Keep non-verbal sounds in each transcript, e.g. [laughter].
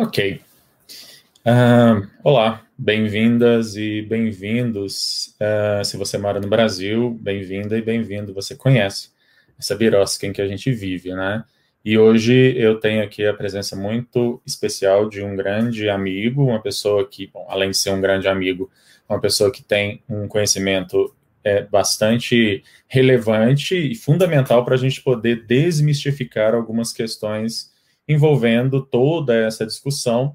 Ok. Uh, olá, bem-vindas e bem-vindos. Uh, se você mora no Brasil, bem-vinda e bem-vindo. Você conhece essa birosca em que a gente vive, né? E hoje eu tenho aqui a presença muito especial de um grande amigo, uma pessoa que, bom, além de ser um grande amigo, uma pessoa que tem um conhecimento é, bastante relevante e fundamental para a gente poder desmistificar algumas questões envolvendo toda essa discussão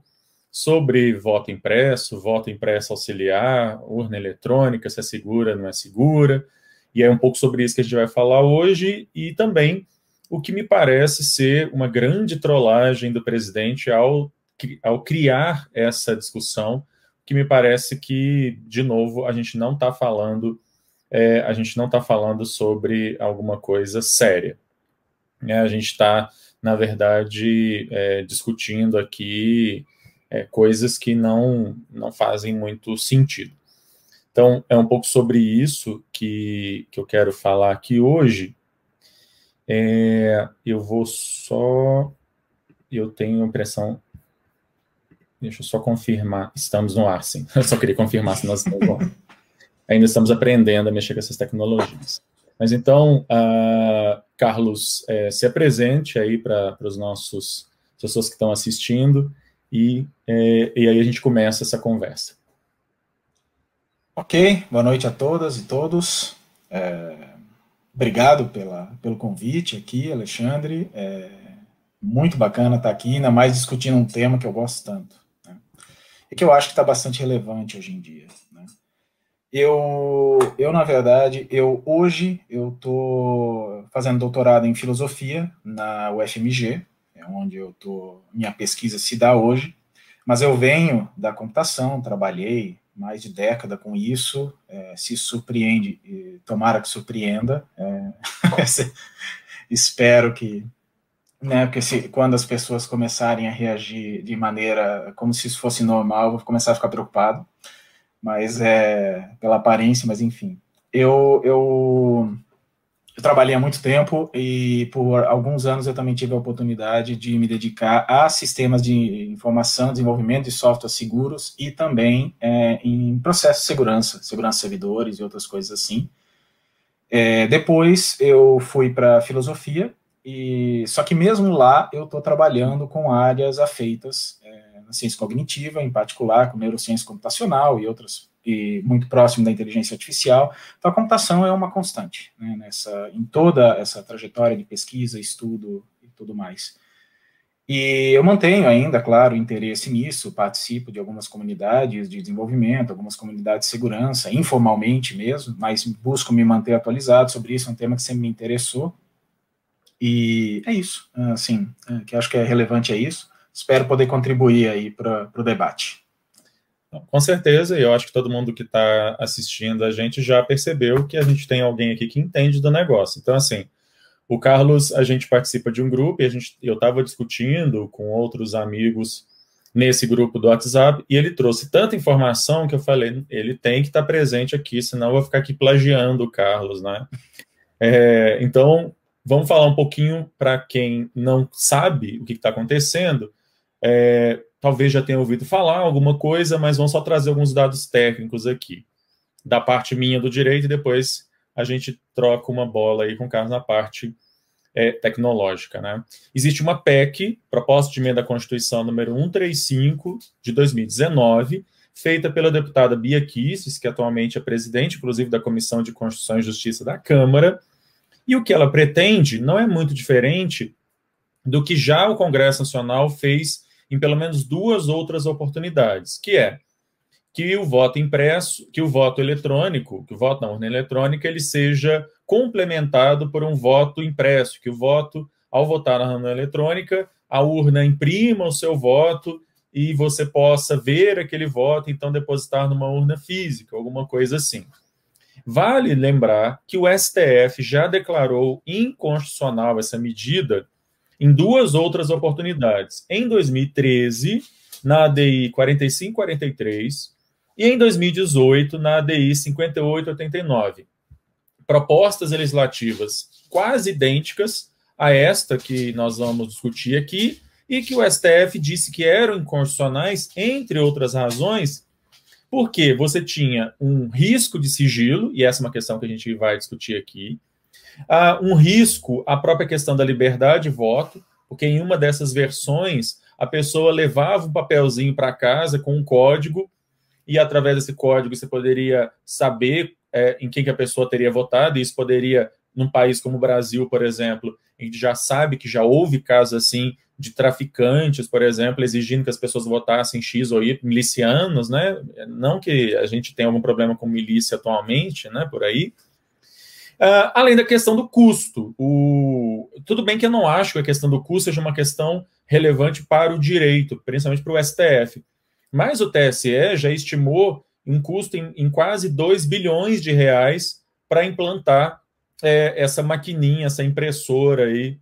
sobre voto impresso, voto impresso auxiliar, urna eletrônica, se é segura, não é segura. E é um pouco sobre isso que a gente vai falar hoje e também o que me parece ser uma grande trollagem do presidente ao, ao criar essa discussão, que me parece que, de novo, a gente não está falando, é, a gente não está falando sobre alguma coisa séria. É, a gente está na verdade, é, discutindo aqui é, coisas que não, não fazem muito sentido. Então, é um pouco sobre isso que, que eu quero falar aqui hoje. É, eu vou só. Eu tenho a impressão. Deixa eu só confirmar. Estamos no ar, sim. [laughs] Eu só queria confirmar se nós estamos. Ainda estamos aprendendo a mexer com essas tecnologias. Mas então, uh, Carlos, é, se apresente aí para os nossos pessoas que estão assistindo e, é, e aí a gente começa essa conversa. Ok, boa noite a todas e todos. É, obrigado pela, pelo convite aqui, Alexandre. É muito bacana estar aqui, ainda mais discutindo um tema que eu gosto tanto. Né? E que eu acho que está bastante relevante hoje em dia. Eu, eu na verdade, eu hoje eu estou fazendo doutorado em filosofia na UFMG, é onde eu tô, minha pesquisa se dá hoje, mas eu venho da computação, trabalhei mais de década com isso, é, se surpreende, tomara que surpreenda, é, [laughs] espero que, né, porque se, quando as pessoas começarem a reagir de maneira como se isso fosse normal, eu vou começar a ficar preocupado, mas é pela aparência, mas enfim. Eu, eu, eu, trabalhei há muito tempo e por alguns anos eu também tive a oportunidade de me dedicar a sistemas de informação, desenvolvimento de softwares seguros e também é, em processos de segurança, segurança de servidores e outras coisas assim. É, depois eu fui para filosofia e só que mesmo lá eu estou trabalhando com áreas afeitas é, ciência cognitiva, em particular com neurociência computacional e outras, e muito próximo da inteligência artificial. Então, a computação é uma constante né, nessa, em toda essa trajetória de pesquisa, estudo e tudo mais. E eu mantenho ainda, claro, interesse nisso, participo de algumas comunidades de desenvolvimento, algumas comunidades de segurança, informalmente mesmo, mas busco me manter atualizado sobre isso, é um tema que sempre me interessou. E é isso, assim, é, que acho que é relevante é isso espero poder contribuir aí para o debate. Com certeza, e eu acho que todo mundo que está assistindo a gente já percebeu que a gente tem alguém aqui que entende do negócio. Então, assim, o Carlos, a gente participa de um grupo e a gente, eu estava discutindo com outros amigos nesse grupo do WhatsApp e ele trouxe tanta informação que eu falei, ele tem que estar tá presente aqui, senão eu vou ficar aqui plagiando o Carlos, né? É, então, vamos falar um pouquinho para quem não sabe o que está acontecendo é, talvez já tenha ouvido falar alguma coisa, mas vamos só trazer alguns dados técnicos aqui. Da parte minha do direito, e depois a gente troca uma bola aí com o Carlos na parte é, tecnológica. Né? Existe uma PEC, Proposta de Emenda à Constituição número 135, de 2019, feita pela deputada Bia Kisses, que atualmente é presidente, inclusive, da Comissão de Constituição e Justiça da Câmara, e o que ela pretende não é muito diferente do que já o Congresso Nacional fez em pelo menos duas outras oportunidades, que é que o voto impresso, que o voto eletrônico, que o voto na urna eletrônica, ele seja complementado por um voto impresso, que o voto, ao votar na urna eletrônica, a urna imprima o seu voto e você possa ver aquele voto, então depositar numa urna física, alguma coisa assim. Vale lembrar que o STF já declarou inconstitucional essa medida em duas outras oportunidades. Em 2013, na ADI 4543, e em 2018, na ADI 5889. Propostas legislativas quase idênticas a esta que nós vamos discutir aqui, e que o STF disse que eram inconstitucionais, entre outras razões, porque você tinha um risco de sigilo, e essa é uma questão que a gente vai discutir aqui, uh, um risco, a própria questão da liberdade de voto, porque em uma dessas versões a pessoa levava um papelzinho para casa com um código, e através desse código você poderia saber é, em quem que a pessoa teria votado, e isso poderia, num país como o Brasil, por exemplo, a gente já sabe que já houve casos assim de traficantes, por exemplo, exigindo que as pessoas votassem X ou Y, milicianos, né? Não que a gente tenha algum problema com milícia atualmente, né? Por aí. Uh, além da questão do custo. O... Tudo bem que eu não acho que a questão do custo seja uma questão relevante para o direito, principalmente para o STF. Mas o TSE já estimou um custo em, em quase 2 bilhões de reais para implantar é, essa maquininha, essa impressora aí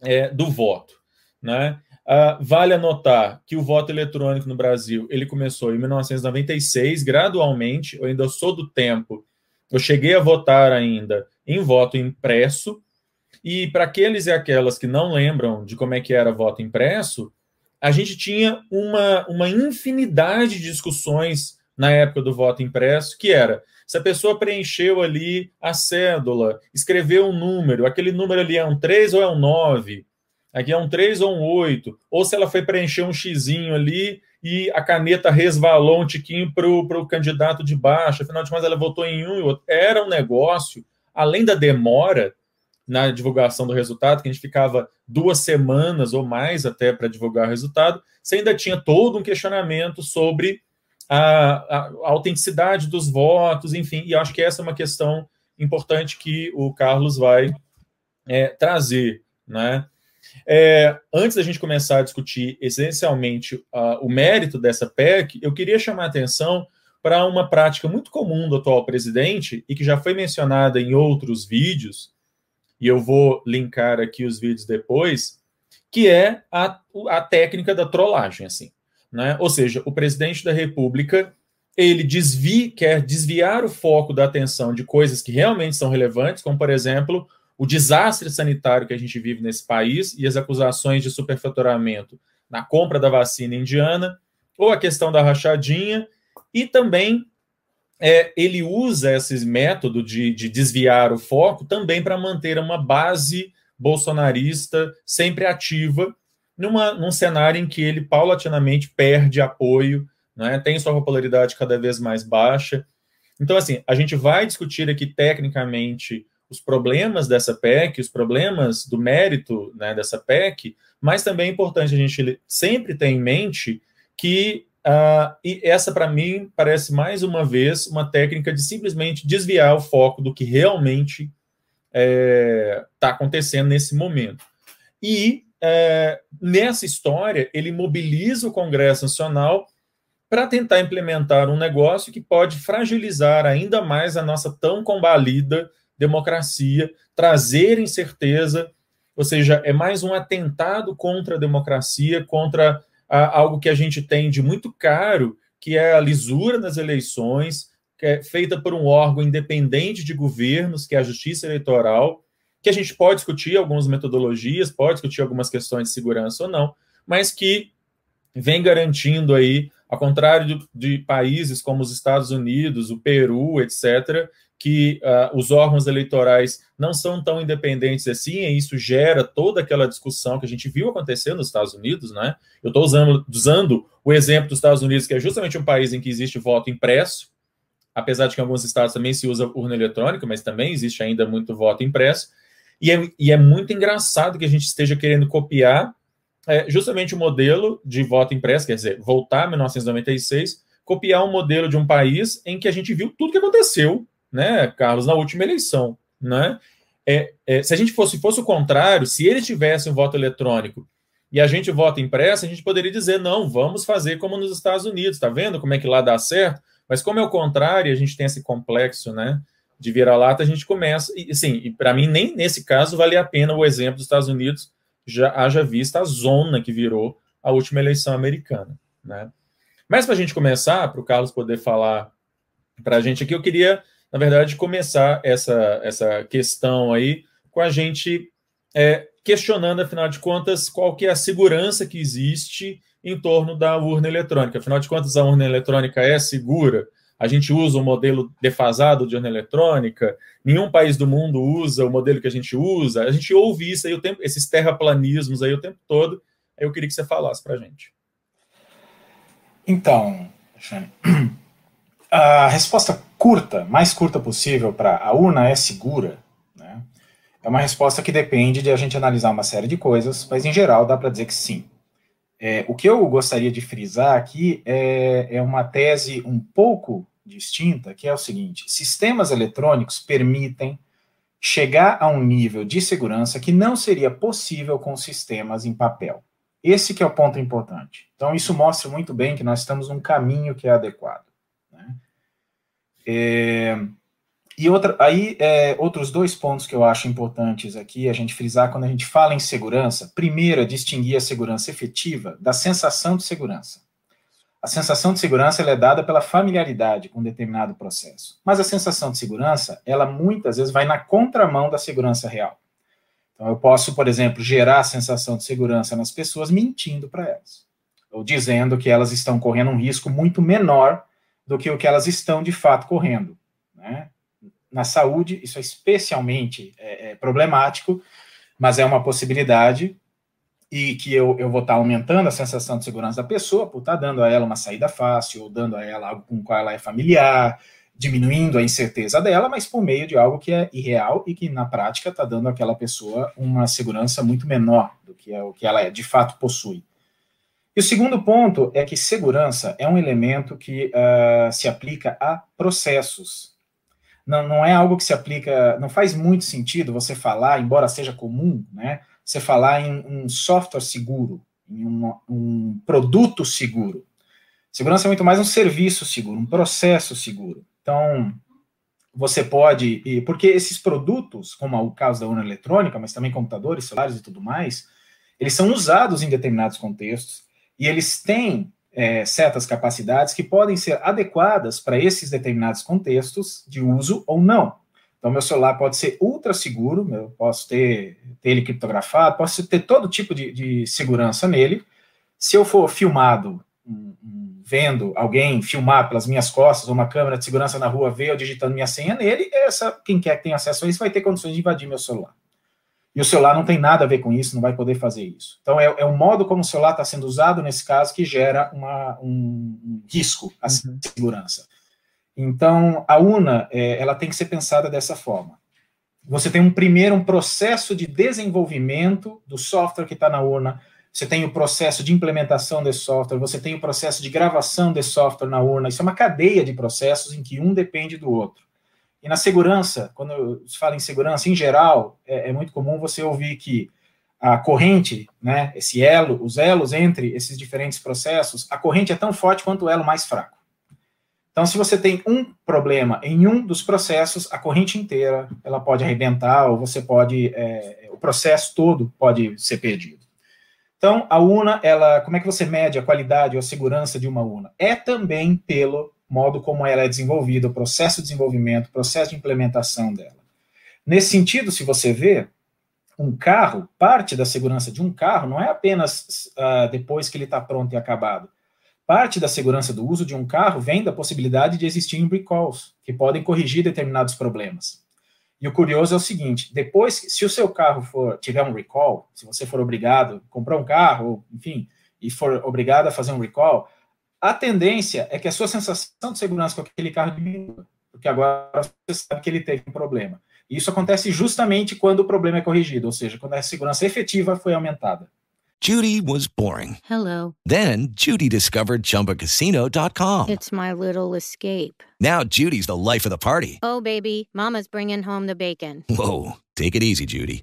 é, do voto. Né? Uh, vale anotar que o voto eletrônico no Brasil ele começou em 1996, gradualmente. Eu ainda sou do tempo. Eu cheguei a votar ainda em voto impresso. E para aqueles e aquelas que não lembram de como é que era voto impresso, a gente tinha uma, uma infinidade de discussões na época do voto impresso, que era se a pessoa preencheu ali a cédula, escreveu um número, aquele número ali é um 3 ou é um 9, aqui é um 3 ou um 8, ou se ela foi preencher um xizinho ali e a caneta resvalou um tiquinho para o candidato de baixo, afinal de contas ela votou em um e outro. Era um negócio, além da demora na divulgação do resultado, que a gente ficava duas semanas ou mais até para divulgar o resultado, você ainda tinha todo um questionamento sobre a, a, a autenticidade dos votos, enfim, e acho que essa é uma questão importante que o Carlos vai é, trazer, né? É, antes da gente começar a discutir essencialmente uh, o mérito dessa PEC, eu queria chamar a atenção para uma prática muito comum do atual presidente e que já foi mencionada em outros vídeos, e eu vou linkar aqui os vídeos depois, que é a, a técnica da trollagem, assim. Né? Ou seja, o presidente da República ele desvia, quer desviar o foco da atenção de coisas que realmente são relevantes, como, por exemplo, o desastre sanitário que a gente vive nesse país e as acusações de superfaturamento na compra da vacina indiana, ou a questão da rachadinha, e também é, ele usa esse método de, de desviar o foco também para manter uma base bolsonarista sempre ativa, numa, num cenário em que ele paulatinamente perde apoio, né, tem sua popularidade cada vez mais baixa. Então, assim, a gente vai discutir aqui tecnicamente os problemas dessa PEC, os problemas do mérito né, dessa PEC, mas também é importante a gente sempre ter em mente que uh, e essa, para mim, parece mais uma vez uma técnica de simplesmente desviar o foco do que realmente está é, tá acontecendo nesse momento. E é, nessa história, ele mobiliza o Congresso Nacional para tentar implementar um negócio que pode fragilizar ainda mais a nossa tão combalida democracia, trazer incerteza, ou seja, é mais um atentado contra a democracia, contra a, algo que a gente tem de muito caro, que é a lisura nas eleições, que é feita por um órgão independente de governos, que é a Justiça Eleitoral, que a gente pode discutir algumas metodologias, pode discutir algumas questões de segurança ou não, mas que vem garantindo aí, ao contrário de, de países como os Estados Unidos, o Peru, etc., que uh, os órgãos eleitorais não são tão independentes assim, e isso gera toda aquela discussão que a gente viu acontecer nos Estados Unidos, né? Eu estou usando, usando o exemplo dos Estados Unidos, que é justamente um país em que existe voto impresso, apesar de que em alguns estados também se usa urna eletrônica, mas também existe ainda muito voto impresso, e é, e é muito engraçado que a gente esteja querendo copiar é, justamente o modelo de voto impresso, quer dizer, voltar a 1996, copiar um modelo de um país em que a gente viu tudo que aconteceu, né, Carlos, na última eleição, né? É, é, se a gente fosse, fosse o contrário, se eles tivessem um voto eletrônico e a gente vota impresso, a gente poderia dizer, não, vamos fazer como nos Estados Unidos, tá vendo como é que lá dá certo? Mas como é o contrário, a gente tem esse complexo, né, de vira-lata, a gente começa, e sim, e para mim nem nesse caso vale a pena o exemplo dos Estados Unidos, já haja vista a zona que virou a última eleição americana, né? Mas para a gente começar, para o Carlos poder falar para a gente aqui, eu queria, na verdade, começar essa, essa questão aí com a gente é, questionando, afinal de contas, qual que é a segurança que existe em torno da urna eletrônica. Afinal de contas, a urna eletrônica é segura? A gente usa o um modelo defasado de urna eletrônica? Nenhum país do mundo usa o modelo que a gente usa? A gente ouve isso aí o tempo, esses terraplanismos aí o tempo todo. Eu queria que você falasse para a gente. Então, [clears throat] a resposta curta, mais curta possível para a urna é segura, né? É uma resposta que depende de a gente analisar uma série de coisas, mas em geral dá para dizer que sim. É, o que eu gostaria de frisar aqui é, é uma tese um pouco distinta, que é o seguinte: sistemas eletrônicos permitem chegar a um nível de segurança que não seria possível com sistemas em papel. Esse que é o ponto importante. Então, isso mostra muito bem que nós estamos num caminho que é adequado. É, e outra, aí, é, outros dois pontos que eu acho importantes aqui a gente frisar quando a gente fala em segurança. Primeiro, é distinguir a segurança efetiva da sensação de segurança. A sensação de segurança é dada pela familiaridade com um determinado processo. Mas a sensação de segurança, ela muitas vezes vai na contramão da segurança real. Então, eu posso, por exemplo, gerar a sensação de segurança nas pessoas mentindo para elas, ou dizendo que elas estão correndo um risco muito menor do que o que elas estão de fato correndo. Né? Na saúde, isso é especialmente é, é problemático, mas é uma possibilidade e que eu, eu vou estar aumentando a sensação de segurança da pessoa por estar dando a ela uma saída fácil, ou dando a ela algo com o qual ela é familiar, diminuindo a incerteza dela, mas por meio de algo que é irreal e que na prática está dando àquela pessoa uma segurança muito menor do que é o que ela é, de fato possui. E o segundo ponto é que segurança é um elemento que uh, se aplica a processos. Não, não é algo que se aplica, não faz muito sentido você falar, embora seja comum, né, você falar em um software seguro, em um, produto seguro. Segurança é muito mais um serviço seguro, um processo seguro. Então, você pode, porque esses produtos, como o caso da urna eletrônica, mas também computadores, celulares e tudo mais, eles são usados em determinados contextos e eles têm é, certas capacidades que podem ser adequadas para esses determinados contextos de uso ou não. Então, meu celular pode ser ultra seguro, eu posso ter, ter ele criptografado, posso ter todo tipo de, de segurança nele. Se eu for filmado vendo alguém filmar pelas minhas costas, ou uma câmera de segurança na rua ver eu digitando minha senha nele, essa, quem quer que tenha acesso a isso vai ter condições de invadir meu celular. E o celular não tem nada a ver com isso, não vai poder fazer isso. Então, é, é o modo como o celular está sendo usado nesse caso que gera uma, um, risco à uhum. segurança. Então, a UNA, é, ela tem que ser pensada dessa forma. Você tem um primeiro um processo de desenvolvimento do software que está na urna, você tem o processo de implementação desse software, você tem o processo de gravação desse software na urna. Isso é uma cadeia de processos em que um depende do outro. E na segurança, quando se fala em segurança, em geral, é, é muito comum você ouvir que a corrente, né, esse elo, os elos entre esses diferentes processos, a corrente é tão forte quanto o elo mais fraco. Então, se você tem um problema em um dos processos, a corrente inteira ela pode arrebentar ou você pode, é, o processo todo pode ser perdido. Então, a UNA, ela, como é que você mede a qualidade ou a segurança de uma UNA? É também pelo modo como ela é desenvolvida, o processo de desenvolvimento, o processo de implementação dela. Nesse sentido, se você vê, um carro, parte da segurança de um carro não é apenas uh, depois que ele está pronto e acabado. Parte da segurança do uso de um carro vem da possibilidade de existir recalls, que podem corrigir determinados problemas. E o curioso é o seguinte: depois, se o seu carro for tiver um recall, se você for obrigado a comprar um carro, enfim, e for obrigado a fazer um recall, a tendência é que a sua sensação de segurança com aquele carro diminua, porque agora você sabe que ele teve um problema. E isso acontece justamente quando o problema é corrigido, ou seja, quando a segurança efetiva foi aumentada. Judy was boring. Hello. Then Judy discovered ChumbaCasino.com. It's my little escape. Now Judy's the life of the party. Oh, baby, Mama's bringing home the bacon. Whoa, take it easy, Judy.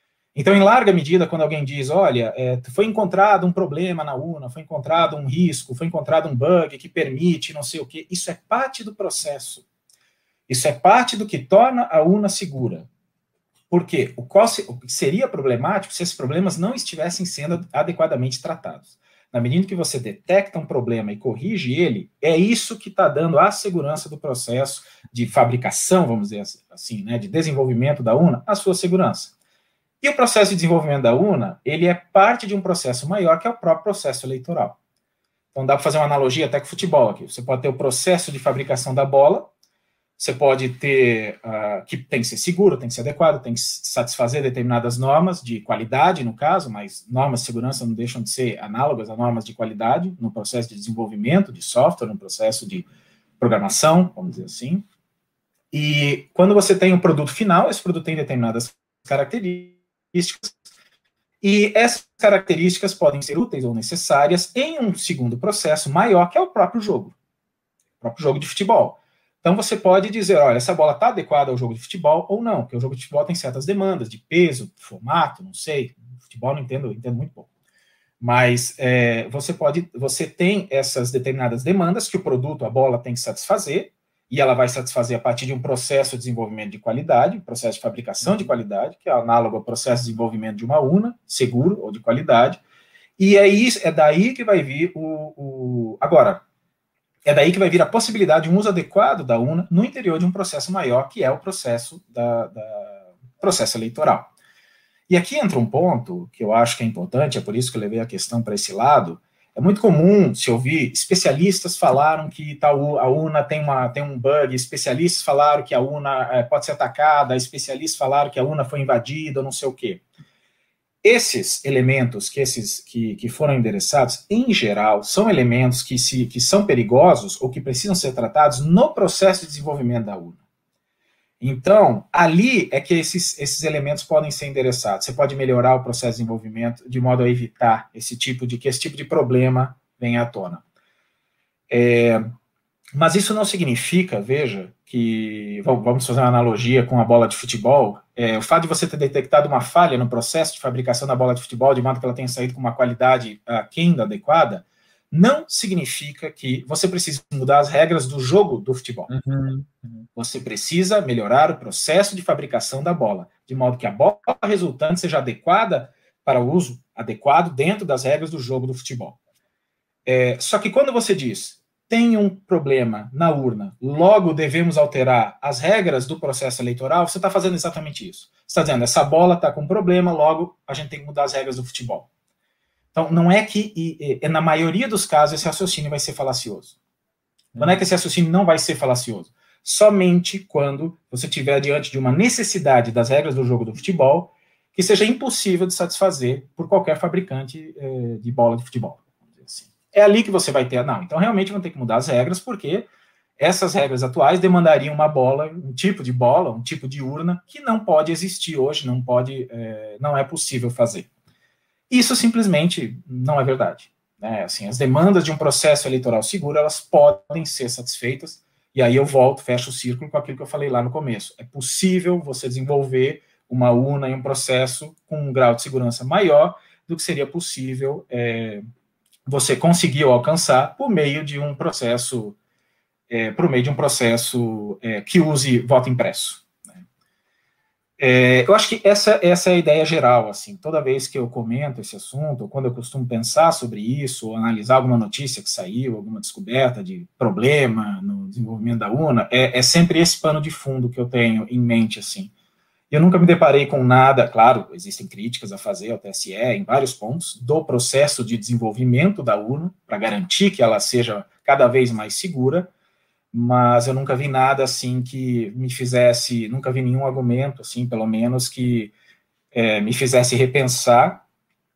Então, em larga medida, quando alguém diz, olha, é, foi encontrado um problema na UNA, foi encontrado um risco, foi encontrado um bug que permite não sei o quê, isso é parte do processo. Isso é parte do que torna a UNA segura. Porque o, que seria problemático se esses problemas não estivessem sendo adequadamente tratados. Na medida que você detecta um problema e corrige ele, é isso que está dando a segurança do processo de fabricação, vamos dizer assim, né, de desenvolvimento da UNA, a sua segurança. E o processo de desenvolvimento da UNA, ele é parte de um processo maior, que é o próprio processo eleitoral. Então dá para fazer uma analogia até com futebol aqui. Você pode ter o processo de fabricação da bola, você pode ter, uh, que tem que ser seguro, tem que ser adequado, tem que satisfazer determinadas normas de qualidade, no caso, mas normas de segurança não deixam de ser análogas a normas de qualidade no processo de desenvolvimento de software, no processo de programação, vamos dizer assim. E quando você tem um produto final, esse produto tem determinadas características, características, e essas características podem ser úteis ou necessárias em um segundo processo maior, que é o próprio jogo, o próprio jogo de futebol. Então você pode dizer, olha, essa bola está adequada ao jogo de futebol ou não, porque o jogo de futebol tem certas demandas de peso, formato, não sei. Futebol não entendo, entendo muito pouco. Mas é, você pode, você tem essas determinadas demandas que o produto, a bola, tem que satisfazer, e ela vai satisfazer a partir de um processo de desenvolvimento de qualidade, processo de fabricação de qualidade, que é análogo ao processo de desenvolvimento de uma UNA, seguro ou de qualidade, e é, isso, é daí que vai vir o, o, Agora, é daí que vai vir a possibilidade de um uso adequado da UNA no interior de um processo maior, que é o processo, da, da processo eleitoral. E aqui entra um ponto que eu acho que é importante, é por isso que eu levei a questão para esse lado, é muito comum se ouvir especialistas falaram que tal, a UNA tem, uma, tem um bug, especialistas falaram que a UNA é, pode ser atacada, especialistas falaram que a UNA foi invadida, não sei o quê. Esses elementos que, esses, que, que foram endereçados, em geral, são elementos que, se, que são perigosos ou que precisam ser tratados no processo de desenvolvimento da UNA. Então, ali é que esses, esses elementos podem ser endereçados. Você pode melhorar o processo de desenvolvimento de modo a evitar esse tipo de que esse tipo de problema venha à tona. É, mas isso não significa, veja, que vamos fazer uma analogia com a bola de futebol. É, o fato de você ter detectado uma falha no processo de fabricação da bola de futebol, de modo que ela tenha saído com uma qualidade aquém da adequada, não significa que você precisa mudar as regras do jogo do futebol. Uhum, uhum. Você precisa melhorar o processo de fabricação da bola, de modo que a bola resultante seja adequada para o uso adequado dentro das regras do jogo do futebol. É, só que quando você diz tem um problema na urna, logo devemos alterar as regras do processo eleitoral, você está fazendo exatamente isso. Você está dizendo, essa bola está com problema, logo a gente tem que mudar as regras do futebol. Então, não é que, e, e, na maioria dos casos, esse raciocínio vai ser falacioso. Não é que esse raciocínio não vai ser falacioso. Somente quando você estiver diante de uma necessidade das regras do jogo do futebol que seja impossível de satisfazer por qualquer fabricante eh, de bola de futebol. Assim. É ali que você vai ter, não, então realmente vão ter que mudar as regras, porque essas regras atuais demandariam uma bola, um tipo de bola, um tipo de urna, que não pode existir hoje, não pode, eh, não é possível fazer. Isso simplesmente não é verdade. Né? Assim, as demandas de um processo eleitoral seguro elas podem ser satisfeitas. E aí eu volto, fecho o círculo com aquilo que eu falei lá no começo. É possível você desenvolver uma UNA e um processo com um grau de segurança maior do que seria possível é, você conseguir alcançar por meio de um processo, é, por meio de um processo é, que use voto impresso. É, eu acho que essa, essa é a ideia geral, assim, toda vez que eu comento esse assunto, ou quando eu costumo pensar sobre isso, ou analisar alguma notícia que saiu, alguma descoberta de problema no desenvolvimento da UNA, é, é sempre esse pano de fundo que eu tenho em mente, assim. Eu nunca me deparei com nada, claro, existem críticas a fazer ao TSE em vários pontos, do processo de desenvolvimento da UNA, para garantir que ela seja cada vez mais segura, mas eu nunca vi nada assim que me fizesse, nunca vi nenhum argumento, assim, pelo menos, que é, me fizesse repensar,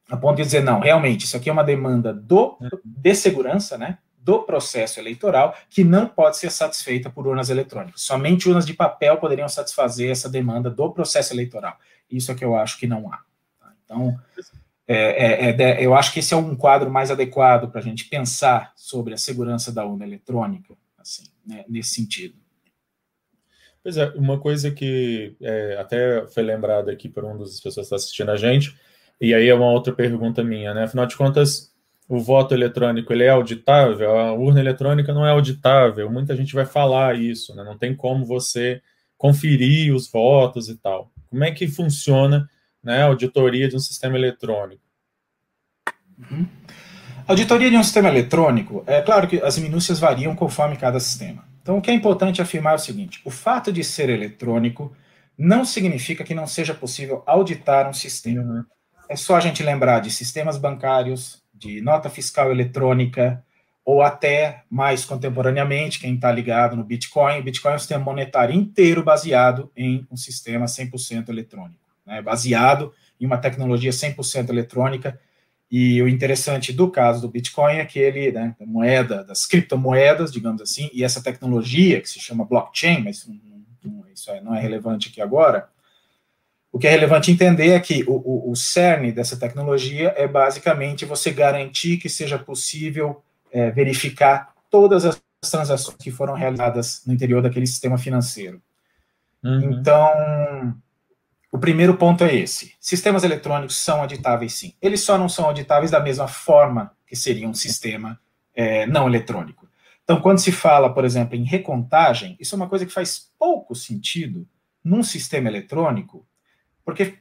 a ponto de dizer, não, realmente, isso aqui é uma demanda do, de segurança, né, do processo eleitoral, que não pode ser satisfeita por urnas eletrônicas. Somente urnas de papel poderiam satisfazer essa demanda do processo eleitoral. Isso é que eu acho que não há. Tá? Então, é, é, é, eu acho que esse é um quadro mais adequado para a gente pensar sobre a segurança da urna eletrônica, assim, né, nesse sentido. Pois é, uma coisa que é, até foi lembrada aqui por uma das pessoas que está assistindo a gente, e aí é uma outra pergunta minha, né? Afinal de contas, o voto eletrônico ele é auditável? A urna eletrônica não é auditável. Muita gente vai falar isso, né? Não tem como você conferir os votos e tal. Como é que funciona né, a auditoria de um sistema eletrônico? Uhum. Auditoria de um sistema eletrônico, é claro que as minúcias variam conforme cada sistema. Então, o que é importante afirmar é o seguinte: o fato de ser eletrônico não significa que não seja possível auditar um sistema. Uhum. É só a gente lembrar de sistemas bancários, de nota fiscal eletrônica, ou até mais contemporaneamente, quem está ligado no Bitcoin, o Bitcoin é um sistema monetário inteiro baseado em um sistema 100% eletrônico, né? baseado em uma tecnologia 100% eletrônica e o interessante do caso do Bitcoin é que ele, né, moeda, das criptomoedas, digamos assim, e essa tecnologia que se chama blockchain, mas isso é, não é relevante aqui agora, o que é relevante entender é que o, o, o cerne dessa tecnologia é basicamente você garantir que seja possível é, verificar todas as transações que foram realizadas no interior daquele sistema financeiro. Uhum. Então, o primeiro ponto é esse: sistemas eletrônicos são auditáveis, sim. Eles só não são auditáveis da mesma forma que seria um sistema é, não eletrônico. Então, quando se fala, por exemplo, em recontagem, isso é uma coisa que faz pouco sentido num sistema eletrônico, porque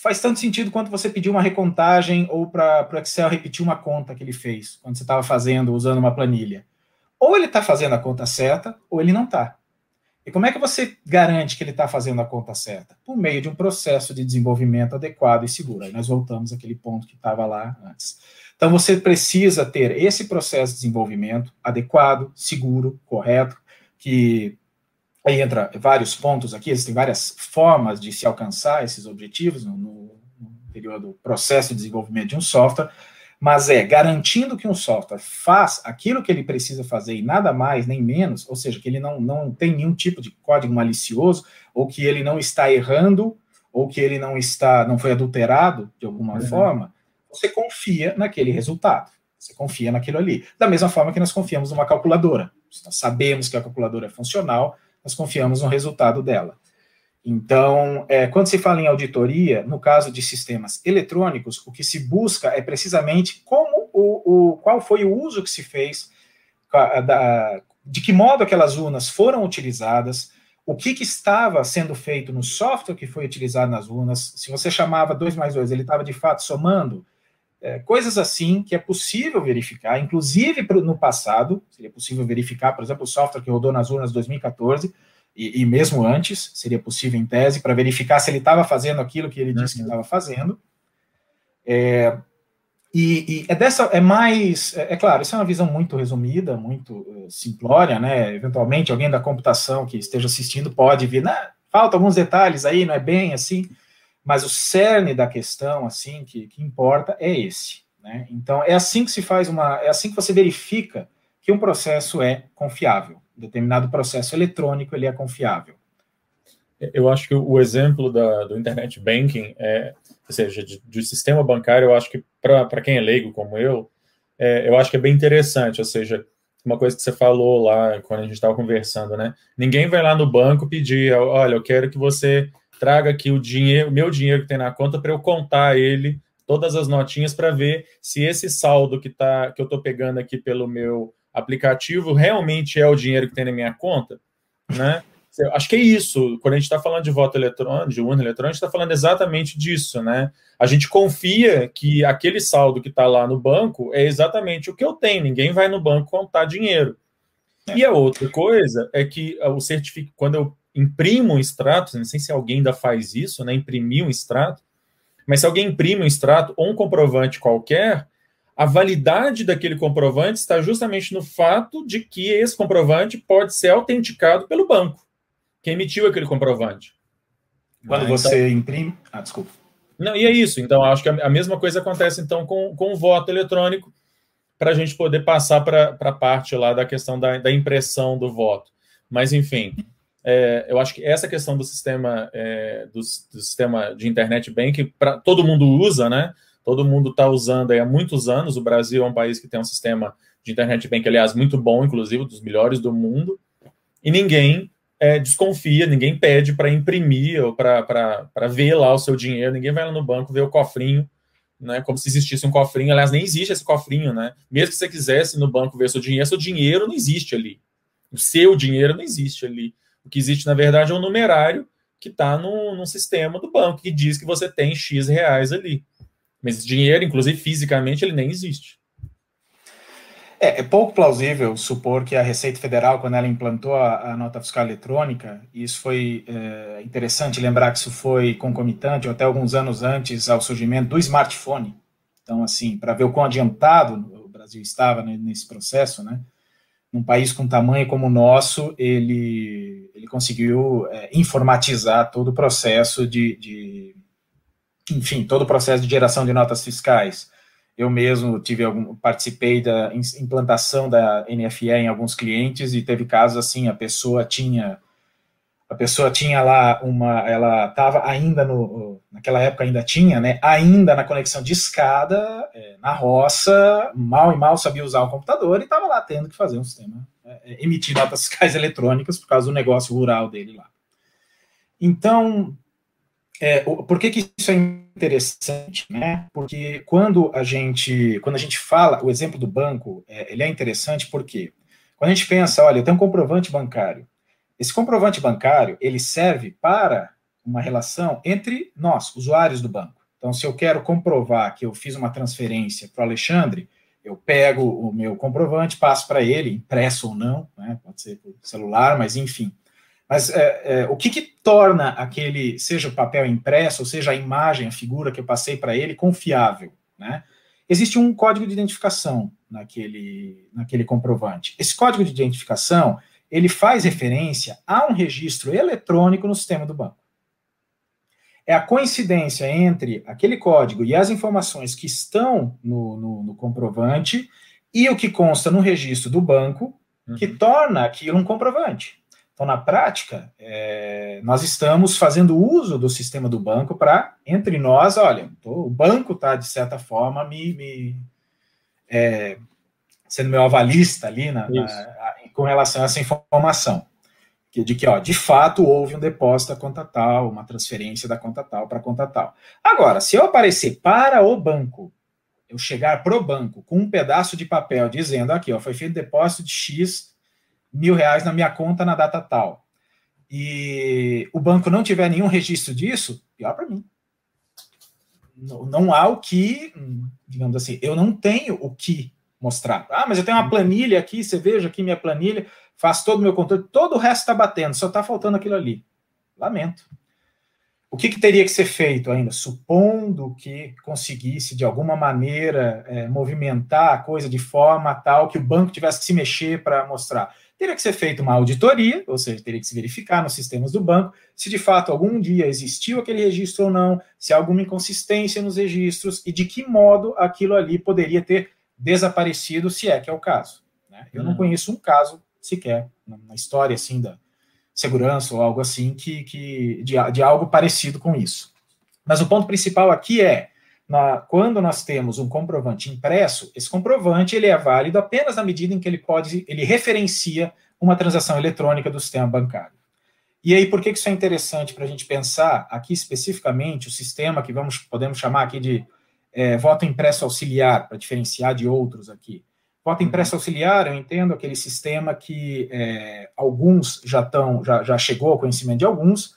faz tanto sentido quanto você pedir uma recontagem ou para o Excel repetir uma conta que ele fez quando você estava fazendo, usando uma planilha. Ou ele está fazendo a conta certa, ou ele não está. E como é que você garante que ele está fazendo a conta certa? Por meio de um processo de desenvolvimento adequado e seguro. Aí nós voltamos àquele ponto que estava lá antes. Então você precisa ter esse processo de desenvolvimento adequado, seguro, correto, que aí entra vários pontos aqui, existem várias formas de se alcançar esses objetivos no, no, interior do processo de desenvolvimento de um software, mas é garantindo que um software faz aquilo que ele precisa fazer e nada mais nem menos, ou seja, que ele não, não tem nenhum tipo de código malicioso, ou que ele não está errando, ou que ele não está, não foi adulterado de alguma uhum. forma, você confia naquele resultado. Você confia naquilo ali. Da mesma forma que nós confiamos numa calculadora. Nós sabemos que a calculadora é funcional, nós confiamos no resultado dela. Então, é, quando se fala em auditoria, no caso de sistemas eletrônicos, o que se busca é precisamente como o, o qual foi o uso que se fez, da, de que modo aquelas urnas foram utilizadas, o que, que, estava sendo feito no software que foi utilizado nas urnas, se você chamava 2 mais 2, ele estava de fato somando, é, coisas assim que é possível verificar, inclusive no passado, seria possível verificar, por exemplo, o software que rodou nas urnas 2014, e, e mesmo antes, seria possível em tese, para verificar se ele estava fazendo aquilo que ele disse uhum. que estava fazendo. É, e, e, é dessa, é mais, é, é, claro, isso é uma visão muito resumida, muito uh, simplória, né? Eventualmente alguém da computação que esteja assistindo pode vir, né? Falta alguns detalhes aí, não é bem assim, mas o cerne da questão, assim, que, que importa é esse, né? Então é assim que se faz uma, é assim que você verifica que um processo é confiável determinado processo eletrônico ele é confiável. Eu acho que o exemplo da, do internet banking, é, ou seja, de, sistema bancário, eu acho que para quem é leigo como eu, é, eu acho que é bem interessante, ou seja, uma coisa que você falou lá quando a gente estava conversando, né? Ninguém vai lá no banco pedir, olha, eu quero que você traga aqui o dinheiro, meu dinheiro que tem na conta para eu contar ele, todas as notinhas para ver se esse saldo que tá que eu estou pegando aqui pelo meu aplicativo realmente é o dinheiro que tem na minha conta, né? acho que é isso. Quando a gente está falando de voto eletrônico, de urna eletrônica, a gente está falando exatamente disso, né? A gente confia que aquele saldo que está lá no banco é exatamente o que eu tenho. Ninguém vai no banco contar dinheiro. E a outra coisa é que o certificado, quando eu imprimo um extrato, não sei se alguém ainda faz isso, né? Imprimir um extrato, mas se alguém imprime um extrato ou um comprovante qualquer, a validade daquele comprovante está justamente no fato de que esse comprovante pode ser autenticado pelo banco que emitiu aquele comprovante. Quando ah, você então... imprime. Ah, desculpa. Não, e é isso. Então, acho que a mesma coisa acontece então com, com o voto eletrônico, para a gente poder passar para a parte lá da questão da, da impressão do voto. Mas, enfim, é, eu acho que essa questão do sistema é, do, do, sistema de internet bank, para todo mundo usa, né? Todo mundo está usando há muitos anos. O Brasil é um país que tem um sistema de internet bank, aliás, muito bom, inclusive, dos melhores do mundo. E ninguém é, desconfia, ninguém pede para imprimir ou para ver lá o seu dinheiro, ninguém vai lá no banco ver o cofrinho, né? Como se existisse um cofrinho. Aliás, nem existe esse cofrinho, né? Mesmo que você quisesse no banco ver seu dinheiro, seu dinheiro não existe ali. O seu dinheiro não existe ali. O que existe, na verdade, é um numerário que está no, no sistema do banco, que diz que você tem X reais ali. Mas dinheiro, inclusive fisicamente, ele nem existe. É, é, pouco plausível supor que a Receita Federal, quando ela implantou a, a nota fiscal eletrônica, e isso foi é, interessante lembrar que isso foi concomitante, ou até alguns anos antes ao surgimento do smartphone. Então, assim, para ver o quão adiantado o Brasil estava nesse processo, né? Num país com tamanho como o nosso, ele, ele conseguiu é, informatizar todo o processo de, de, enfim, todo o processo de geração de notas fiscais eu mesmo tive algum, participei da implantação da NFE em alguns clientes e teve casos assim, a pessoa tinha a pessoa tinha lá uma, ela estava ainda no, naquela época ainda tinha, né, ainda na conexão de escada, é, na roça, mal e mal sabia usar o computador e estava lá tendo que fazer um sistema, é, é emitir notas fiscais [laughs] eletrônicas por causa do negócio rural dele lá. Então, é, por que, que isso é interessante, né? Porque quando a gente, quando a gente fala, o exemplo do banco, é, ele é interessante porque quando a gente pensa, olha, eu tenho um comprovante bancário. Esse comprovante bancário, ele serve para uma relação entre nós, usuários do banco. Então, se eu quero comprovar que eu fiz uma transferência para o Alexandre, eu pego o meu comprovante, passo para ele, impresso ou não, né? pode ser por celular, mas enfim. Mas é, é, o que, que, torna aquele, seja o papel impresso, ou seja a imagem, a figura que eu passei para ele, confiável? Né? Existe um código de identificação naquele, naquele comprovante. Esse código de identificação ele faz referência a um registro eletrônico no sistema do banco. É a coincidência entre aquele código e as informações que estão no, no, no comprovante e o que consta no registro do banco que uhum. torna aquilo um comprovante. Então, na prática, é, nós estamos fazendo uso do sistema do banco para, entre nós, olha, tô, o banco está, de certa forma, me, me é, sendo meu avalista ali na, na, com relação a essa informação. De que, ó, de fato, houve um depósito da conta tal, uma transferência da conta tal para a conta tal. Agora, se eu aparecer para o banco, eu chegar para o banco com um pedaço de papel dizendo aqui, ó, foi feito depósito de X mil reais na minha conta na data tal, e o banco não tiver nenhum registro disso, pior para mim. Não, não há o que, digamos assim, eu não tenho o que mostrar. Ah, mas eu tenho uma planilha aqui, você veja aqui minha planilha, faço todo o meu controle, todo o resto está batendo, só está faltando aquilo ali. Lamento. O que, que, teria que ser feito ainda? Supondo que conseguisse, de alguma maneira, é, movimentar a coisa de forma tal que o banco tivesse que se mexer para mostrar teria que ser feita uma auditoria, ou seja, teria que se verificar nos sistemas do banco se de fato algum dia existiu aquele registro ou não, se há alguma inconsistência nos registros e de que modo aquilo ali poderia ter desaparecido, se é que é o caso. Né? Eu hum. não conheço um caso sequer na história assim da segurança ou algo assim que, que de, de algo parecido com isso. Mas o ponto principal aqui é na, quando nós temos um comprovante impresso, esse comprovante ele é válido apenas na medida em que ele pode, ele referencia uma transação eletrônica do sistema bancário. E aí, por que isso é interessante para a gente pensar aqui especificamente o sistema que vamos podemos chamar aqui de é, voto impresso auxiliar, para diferenciar de outros aqui? Voto impresso auxiliar, eu entendo aquele sistema que é, alguns já estão, já, já chegou ao conhecimento de alguns,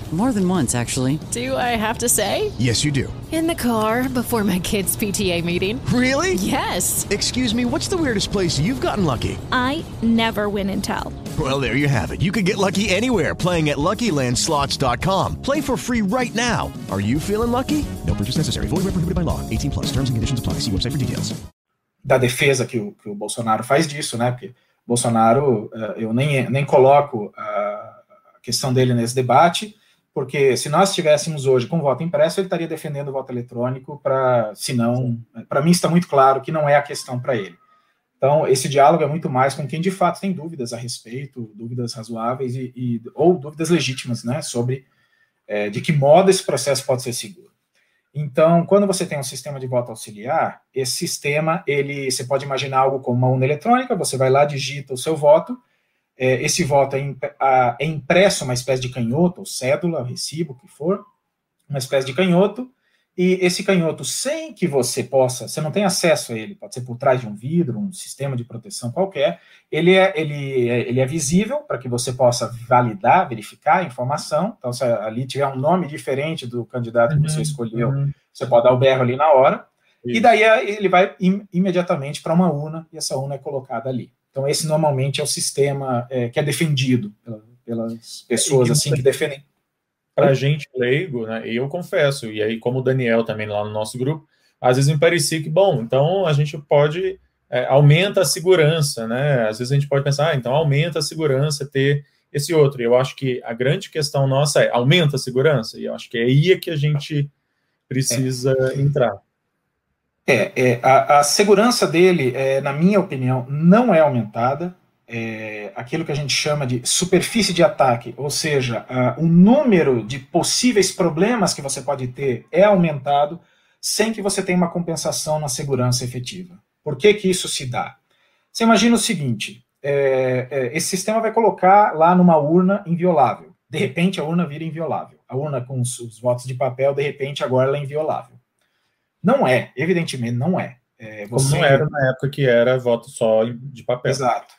More than once, actually. Do I have to say? Yes, you do. In the car before my kids' PTA meeting. Really? Yes. Excuse me, what's the weirdest place you've gotten lucky? I never win and tell. Well, there you have it. You can get lucky anywhere playing at LuckyLandSlots.com. Play for free right now. Are you feeling lucky? No purchase necessary. Void where prohibited by law. 18 plus. Terms and conditions apply. See website for details. Da defesa que o, que o Bolsonaro faz disso, né? Porque Bolsonaro, uh, eu nem, nem coloco a questão dele nesse debate, porque se nós estivéssemos hoje com voto impresso, ele estaria defendendo o voto eletrônico para, se não, para mim está muito claro que não é a questão para ele. Então, esse diálogo é muito mais com quem de fato tem dúvidas a respeito, dúvidas razoáveis e, e ou dúvidas legítimas, né, sobre é, de que modo esse processo pode ser seguro. Então, quando você tem um sistema de voto auxiliar, esse sistema, ele, você pode imaginar algo como uma urna eletrônica, você vai lá, digita o seu voto, é, esse voto é, é, impresso uma espécie de canhoto, ou cédula, recibo, o que for, uma espécie de canhoto, e esse canhoto, sem que você possa, você não tem acesso a ele, pode ser por trás de um vidro, um sistema de proteção qualquer, ele é, ele é, ele é visível para que você possa validar, verificar a informação. Então, se ali tiver um nome diferente do candidato que você uhum, escolheu, uhum. você pode dar o berro ali na hora, Isso. e daí ele vai im imediatamente para uma urna, e essa urna é colocada ali. Então, esse normalmente é o sistema é, que é defendido pelas pessoas assim que defendem para a gente leigo, né, eu confesso, e aí como o Daniel também lá no nosso grupo, às vezes me parecia que, bom, então a gente pode, é, aumenta a segurança, né, às vezes a gente pode pensar, ah, então aumenta a segurança ter esse outro, e eu acho que a grande questão nossa é, aumenta a segurança, e eu acho que é aí que a gente precisa é. entrar. É, é a, a, segurança dele, é, na minha opinião, não é aumentada, é, aquilo que a gente chama de superfície de ataque, ou seja, uh, o número de possíveis problemas que você pode ter é aumentado sem que você tenha uma compensação na segurança efetiva. Por que, que isso se dá? Você imagina o seguinte: é, é, esse sistema vai colocar lá numa urna inviolável. De repente, a urna vira inviolável. A urna com os, os votos de papel, de repente, agora ela é inviolável. Não é, evidentemente, não é. é você... Como não era na época que era voto só de papel. Exato.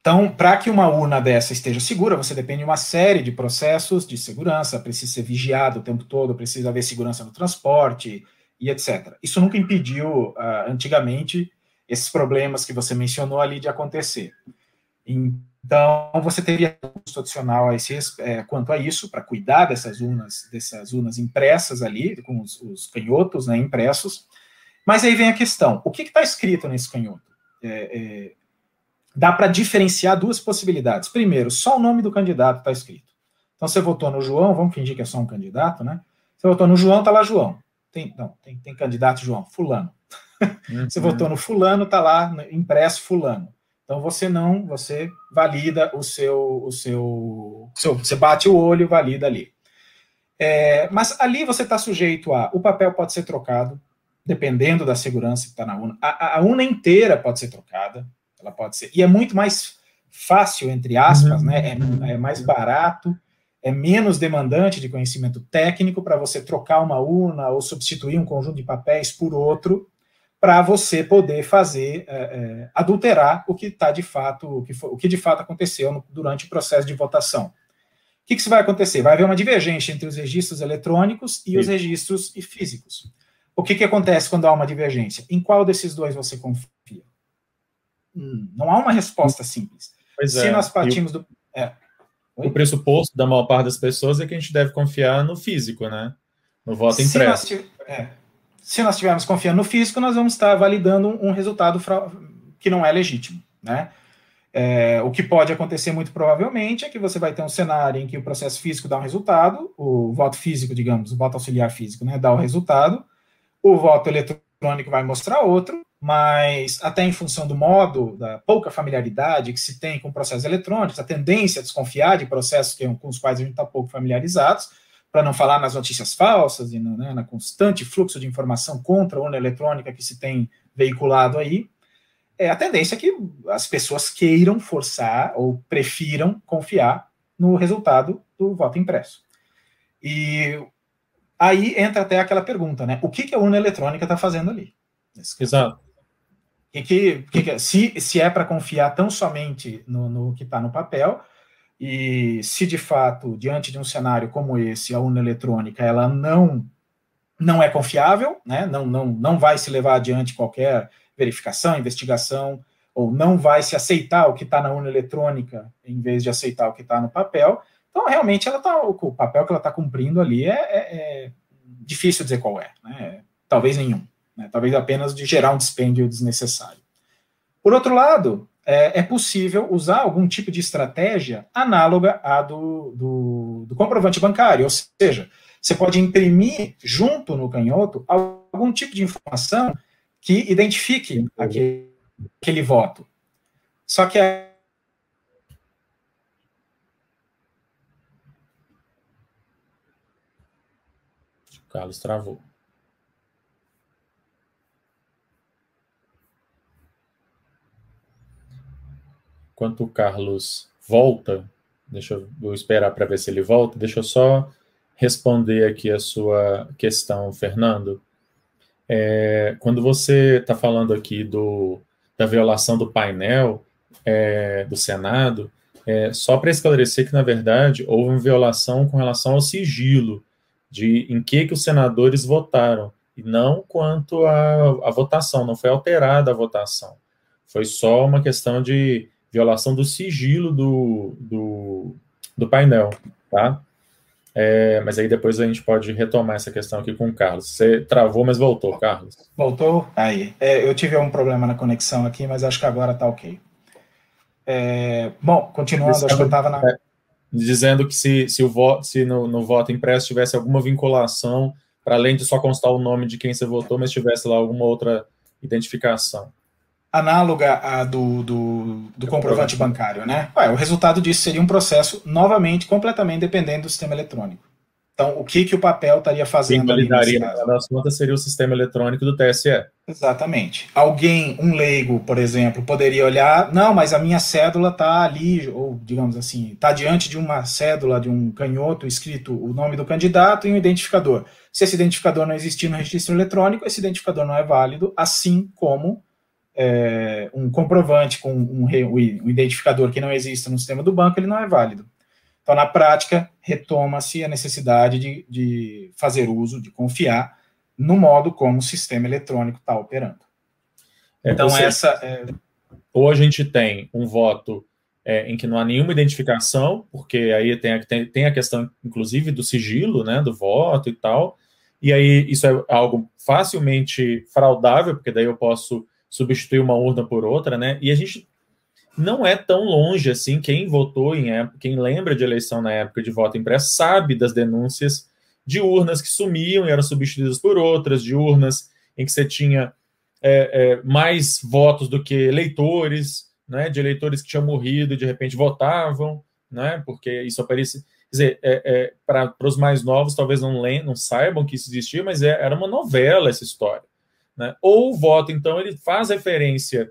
Então, para que uma urna dessa esteja segura, você depende de uma série de processos de segurança, precisa ser vigiado o tempo todo, precisa haver segurança no transporte e etc. Isso nunca impediu, uh, antigamente, esses problemas que você mencionou ali de acontecer. Então, você teria custo adicional a esse, é, quanto a isso, para cuidar dessas urnas, dessas urnas impressas ali, com os, os canhotos né, impressos. Mas aí vem a questão: o que está escrito nesse canhoto? É, é, dá para diferenciar duas possibilidades. Primeiro, só o nome do candidato está escrito. Então, você votou no João, vamos fingir que é só um candidato, né? Você votou no João, está lá João. Tem, não, tem, tem candidato João, fulano. [laughs] Uhum. você votou no fulano, está lá impresso fulano. Então você não, você valida o seu, o seu, seu você bate o olho, valida ali. É, mas ali você está sujeito a, o papel pode ser trocado, dependendo da segurança que está na urna. A, a, urna inteira pode ser trocada, ela pode ser. E é muito mais fácil, entre aspas, uhum. né? É, é, mais barato, é menos demandante de conhecimento técnico para você trocar uma urna ou substituir um conjunto de papéis por outro, para você poder fazer é, é, adulterar o que está de fato, o que, foi, o que de fato aconteceu no, durante o processo de votação. O que, que vai acontecer? Vai haver uma divergência entre os registros eletrônicos e Sim. os registros físicos. O que, que acontece quando há uma divergência? Em qual desses dois você confia? Hum, não há uma resposta simples. Pois Se é. nós partimos do. É. O pressuposto da maior parte das pessoas é que a gente deve confiar no físico, né? No voto impresso. Nós, é. Se nós estivermos confiando no físico, nós vamos estar validando um resultado que não é legítimo. né? É, o que pode acontecer muito provavelmente é que você vai ter um cenário em que o processo físico dá um resultado, o voto físico, digamos, o voto auxiliar físico, né, dá o resultado, o voto eletrônico vai mostrar outro, mas até em função do modo, da pouca familiaridade que se tem com processos eletrônicos, a tendência a desconfiar de processos que, com os quais a gente está pouco familiarizados, para não falar nas notícias falsas e no, né, na constante fluxo de informação contra a urna eletrônica que se tem veiculado aí, é a tendência é que as pessoas queiram forçar ou prefiram confiar no resultado do voto impresso. E aí entra até aquela pergunta, né? O que, que a urna eletrônica está fazendo ali? Exato. E que, que, se, se é para confiar tão somente no, no que está no papel, e se de fato, diante de um cenário como esse, a urna eletrônica ela não não é confiável, né? não, não, não vai se levar adiante qualquer verificação, investigação, ou não vai se aceitar o que está na urna eletrônica em vez de aceitar o que está no papel. Então, realmente, ela tá, o papel que ela está cumprindo ali é, é, é, difícil dizer qual é. Né? Talvez nenhum. Né? Talvez apenas de gerar um dispêndio desnecessário. Por outro lado, é, é possível usar algum tipo de estratégia análoga à do, do, do comprovante bancário, ou seja, você pode imprimir junto no canhoto algum tipo de informação que identifique aquele, aquele voto. Só que a Carlos travou. Enquanto o Carlos volta, deixa eu vou esperar para ver se ele volta. Deixa eu só responder aqui a sua questão, Fernando. É, quando você está falando aqui do, da violação do painel é, do Senado, é, só para esclarecer que, na verdade, houve uma violação com relação ao sigilo de em que, que os senadores votaram, e não quanto à votação, não foi alterada a votação. Foi só uma questão de violação do sigilo do, do, do painel, tá? É, mas aí depois a gente pode retomar essa questão aqui com o Carlos. Você travou, mas voltou, Carlos. Voltou? Aí. É, eu tive um problema na conexão aqui, mas acho que agora está ok. É, bom, continuando, acho que eu estava na. É, dizendo que se, se, o voto, se no, no voto impresso tivesse alguma vinculação, para além de só constar o nome de quem você votou, mas tivesse lá alguma outra identificação análoga à do, do, do comprovante bancário, né? Ué, o resultado disso seria um processo, novamente, completamente dependente do sistema eletrônico. Então, o que, que o papel estaria fazendo Quem validaria, no das contas, seria o sistema eletrônico do TSE. Exatamente. Alguém, um leigo, por exemplo, poderia olhar, não, mas a minha cédula está ali, ou digamos assim, está diante de uma cédula, de um canhoto escrito o nome do candidato e um identificador. Se esse identificador não existir no registro eletrônico, esse identificador não é válido, assim como é, um comprovante com um, um, identificador que não existe no sistema do banco, ele não é válido. Então, na prática, retoma-se a necessidade de, de, fazer uso, de confiar no modo como o sistema eletrônico está operando. É, então, seja, essa. É... Ou a gente tem um voto é, em que não há nenhuma identificação, porque aí tem a, tem, tem a questão, inclusive, do sigilo né, do voto e tal, e aí isso é algo facilmente fraudável, porque daí eu posso substituir uma urna por outra, né? E a gente não é tão longe assim. Quem votou em época, quem lembra de eleição na época de voto impresso, sabe das denúncias de urnas que sumiam e eram substituídas por outras, de urnas em que você tinha é, é, mais votos do que eleitores, né? De eleitores que tinham morrido e de repente votavam, né? Porque isso aparecia. Quer dizer, é, é para os mais novos, talvez não, não saibam que isso existia, mas é, era uma novela essa história. Né? Ou o voto, então, ele faz referência,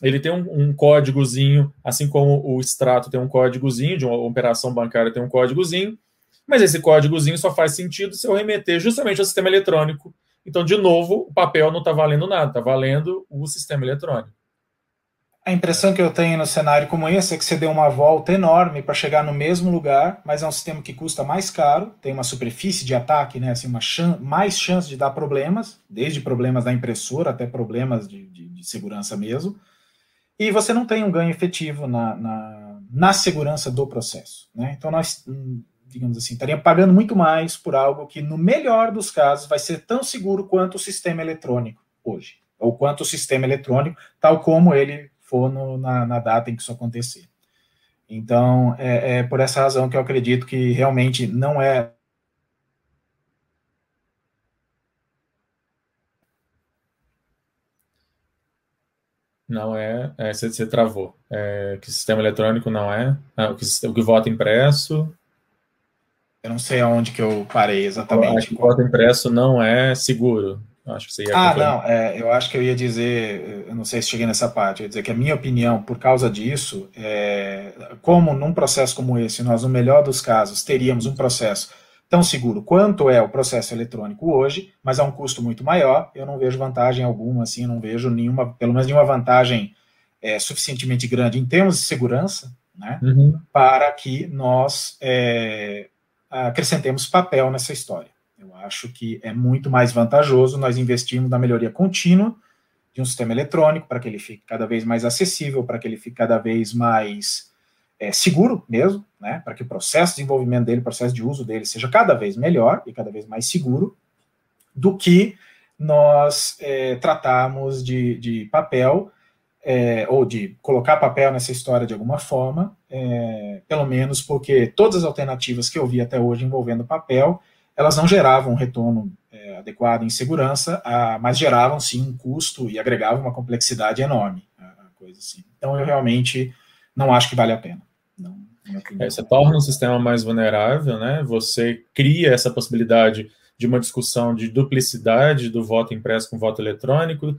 ele tem um, um, códigozinho, assim como o extrato tem um códigozinho, de uma operação bancária tem um códigozinho, mas esse códigozinho só faz sentido se eu remeter justamente ao sistema eletrônico. Então, de novo, o papel não está valendo nada, está valendo o sistema eletrônico. A impressão que eu tenho no cenário como esse é que você deu uma volta enorme para chegar no mesmo lugar, mas é um sistema que custa mais caro, tem uma superfície de ataque, né, assim, uma chan mais chance de dar problemas, desde problemas da impressora até problemas de, de, de segurança mesmo, e você não tem um ganho efetivo na, na, na segurança do processo. Né? Então, nós, hum, digamos assim, estaríamos pagando muito mais por algo que, no melhor dos casos, vai ser tão seguro quanto o sistema eletrônico hoje, ou quanto o sistema eletrônico, tal como ele for no, na, na, data em que isso acontecer. Então, é, é por essa razão que eu acredito que realmente não é Não é, é você, você travou. É, que sistema eletrônico não é? Ah, o, que, o que voto impresso. Eu não sei aonde que eu parei exatamente. Acho que voto impresso não é seguro. Acho que você ia ah, não, é, eu acho que eu ia dizer, eu não sei se cheguei nessa parte, eu ia dizer que a minha opinião, por causa disso, é, como num processo como esse, nós, no melhor dos casos, teríamos um processo tão seguro quanto é o processo eletrônico hoje, mas a um custo muito maior, eu não vejo vantagem alguma, assim, não vejo nenhuma, pelo menos nenhuma vantagem é, suficientemente grande em termos de segurança, né, uhum. para que nós é, acrescentemos papel nessa história. Eu acho que é muito mais vantajoso nós investirmos na melhoria contínua de um sistema eletrônico para que ele fique cada vez mais acessível, para que ele fique cada vez mais é, seguro mesmo, né, para que o processo de desenvolvimento dele, o processo de uso dele seja cada vez melhor e cada vez mais seguro, do que nós é, tratarmos de, de papel, é, ou de colocar papel nessa história de alguma forma, é, pelo menos porque todas as alternativas que eu vi até hoje envolvendo papel, elas não geravam um retorno é, adequado em segurança, a, mas geravam sim um custo e agregavam uma complexidade enorme, a, a coisa assim. Então eu realmente não acho que vale a pena. Não, é, você torna o sistema mais vulnerável, né? Você cria essa possibilidade de uma discussão de duplicidade do voto impresso com voto eletrônico,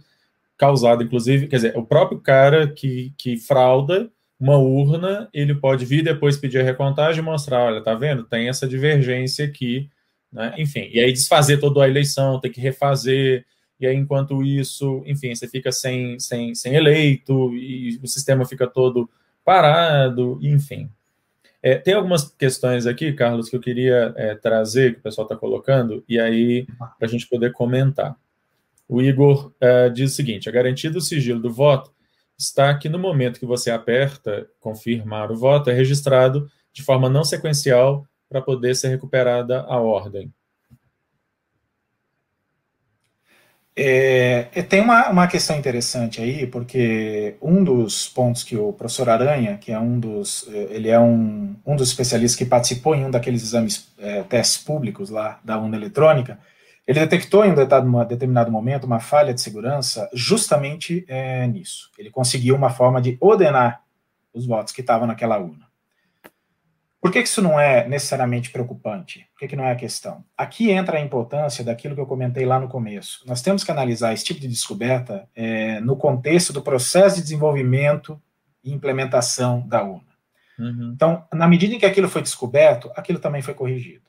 causado, inclusive, quer dizer, o próprio cara que, que frauda uma urna, ele pode vir depois pedir a recontagem e mostrar, olha, tá vendo? Tem essa divergência aqui, né? Enfim, e aí desfazer toda a eleição, tem que refazer, e aí enquanto isso, enfim, você fica sem, sem, sem eleito, e o sistema fica todo parado, enfim. É, tem algumas questões aqui, Carlos, que eu queria é, trazer, que o pessoal está colocando, e aí para a gente poder comentar. O Igor é, diz o seguinte: a garantia do sigilo do voto está que no momento que você aperta confirmar o voto, é registrado de forma não sequencial para poder ser recuperada a ordem. É, tem uma, uma questão interessante aí, porque um dos pontos que o professor Aranha, que é um dos, é, ele é um, um dos especialistas que participou em um daqueles exames, é, testes públicos lá da urna eletrônica, ele detectou em um determinado momento uma falha de segurança justamente é, nisso. Ele conseguiu uma forma de ordenar os votos que estavam naquela urna. Por que, que isso não é necessariamente preocupante? Por que, que não é a questão? Aqui entra a importância daquilo que eu comentei lá no começo. Nós temos que analisar esse tipo de descoberta é, no contexto do processo de desenvolvimento e implementação da urna. Uhum. Então, na medida em que aquilo foi descoberto, aquilo também foi corrigido.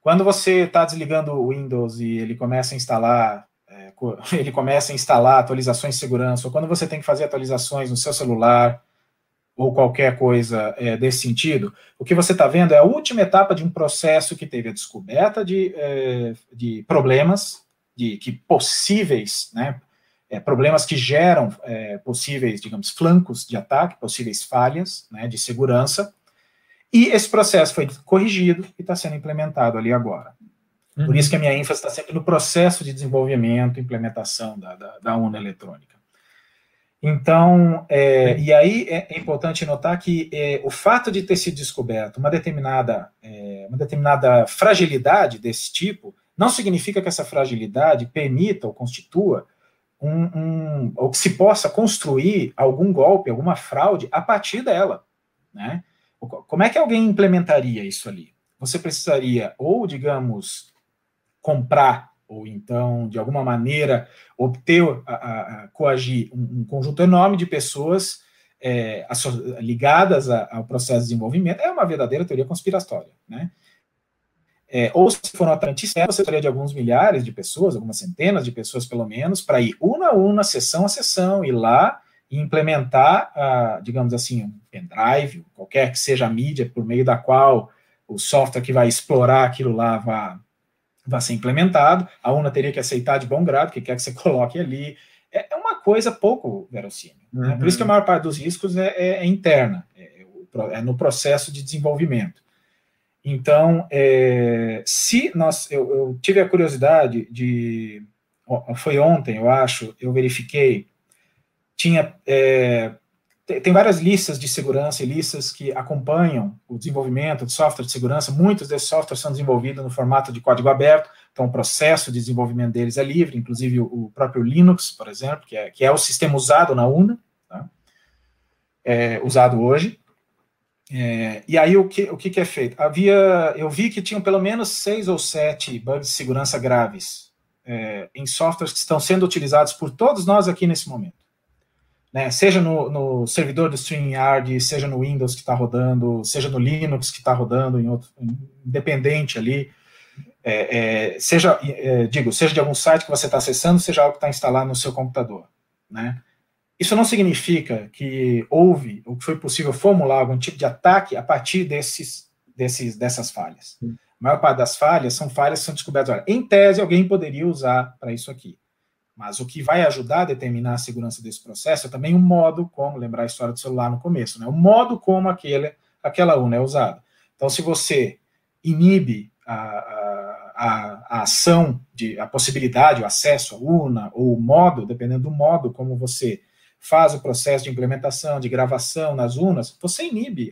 Quando você está desligando o Windows e ele começa a instalar é, [laughs] ele começa a instalar atualizações de segurança, ou quando você tem que fazer atualizações no seu celular, ou qualquer coisa é, desse sentido, o que você está vendo é a última etapa de um processo que teve a descoberta de, é, de problemas, de que possíveis, né, é, problemas que geram é, possíveis, digamos, flancos de ataque, possíveis falhas né, de segurança, e esse processo foi corrigido e está sendo implementado ali agora. Uhum. Por isso que a minha ênfase está sempre no processo de desenvolvimento e implementação da, da, da urna eletrônica. Então, é, e aí é, é, importante notar que é, o fato de ter sido descoberto uma determinada, é, uma determinada fragilidade desse tipo, não significa que essa fragilidade permita ou constitua um, um, ou que se possa construir algum golpe, alguma fraude a partir dela. Né? Como é que alguém implementaria isso ali? Você precisaria, ou, digamos, comprar ou então, de alguma maneira, obter, a, a, a coagir um, um, conjunto enorme de pessoas é, ligadas ao processo de desenvolvimento, é uma verdadeira teoria conspiratória, né? É, ou se for uma externa, você teria de alguns milhares de pessoas, algumas centenas de pessoas pelo menos, para ir uma a uma, sessão a sessão, ir lá e implementar, a, digamos assim, um pendrive, qualquer que seja a mídia por meio da qual o software que vai explorar aquilo lá vai vai ser implementado, a UNA teria que aceitar de bom grado, que quer que você [laughs] coloque ali. É, é uma coisa pouco verossímil. Uhum. Né? Por isso que a uhum. maior parte dos riscos é, é, é interna, é, é, no processo de desenvolvimento. Então, é, se nós, eu, eu, tive a curiosidade de, foi ontem, eu acho, eu verifiquei, tinha tem várias listas de segurança e listas que acompanham o desenvolvimento de software de segurança. Muitos desses softwares são desenvolvidos no formato de código aberto, então o processo de desenvolvimento deles é livre, inclusive o próprio Linux, por exemplo, que é, que é o sistema usado na UNA, tá? é, usado hoje. É, e aí o que, o que, que é feito? Havia, eu vi que tinham pelo menos seis ou sete bugs de segurança graves é, em softwares que estão sendo utilizados por todos nós aqui nesse momento né, seja no, no, servidor do StreamYard, seja no Windows que está rodando, seja no Linux que está rodando em outro, independente ali, é, é, seja, é, digo, seja de algum site que você está acessando, seja algo que está instalado no seu computador, né? Isso não significa que houve, ou que foi possível formular algum tipo de ataque a partir desses, desses, dessas falhas. A maior parte das falhas são falhas que são descobertas. Olha, em tese, alguém poderia usar para isso aqui. Mas o que vai ajudar a determinar a segurança desse processo é também o modo como, lembrar a história do celular no começo, né? o modo como aquele, aquela UNA é usada. Então, se você inibe a, a, a, ação, de, a possibilidade, o acesso à UNA, ou o modo, dependendo do modo como você faz o processo de implementação, de gravação nas UNAs, você inibe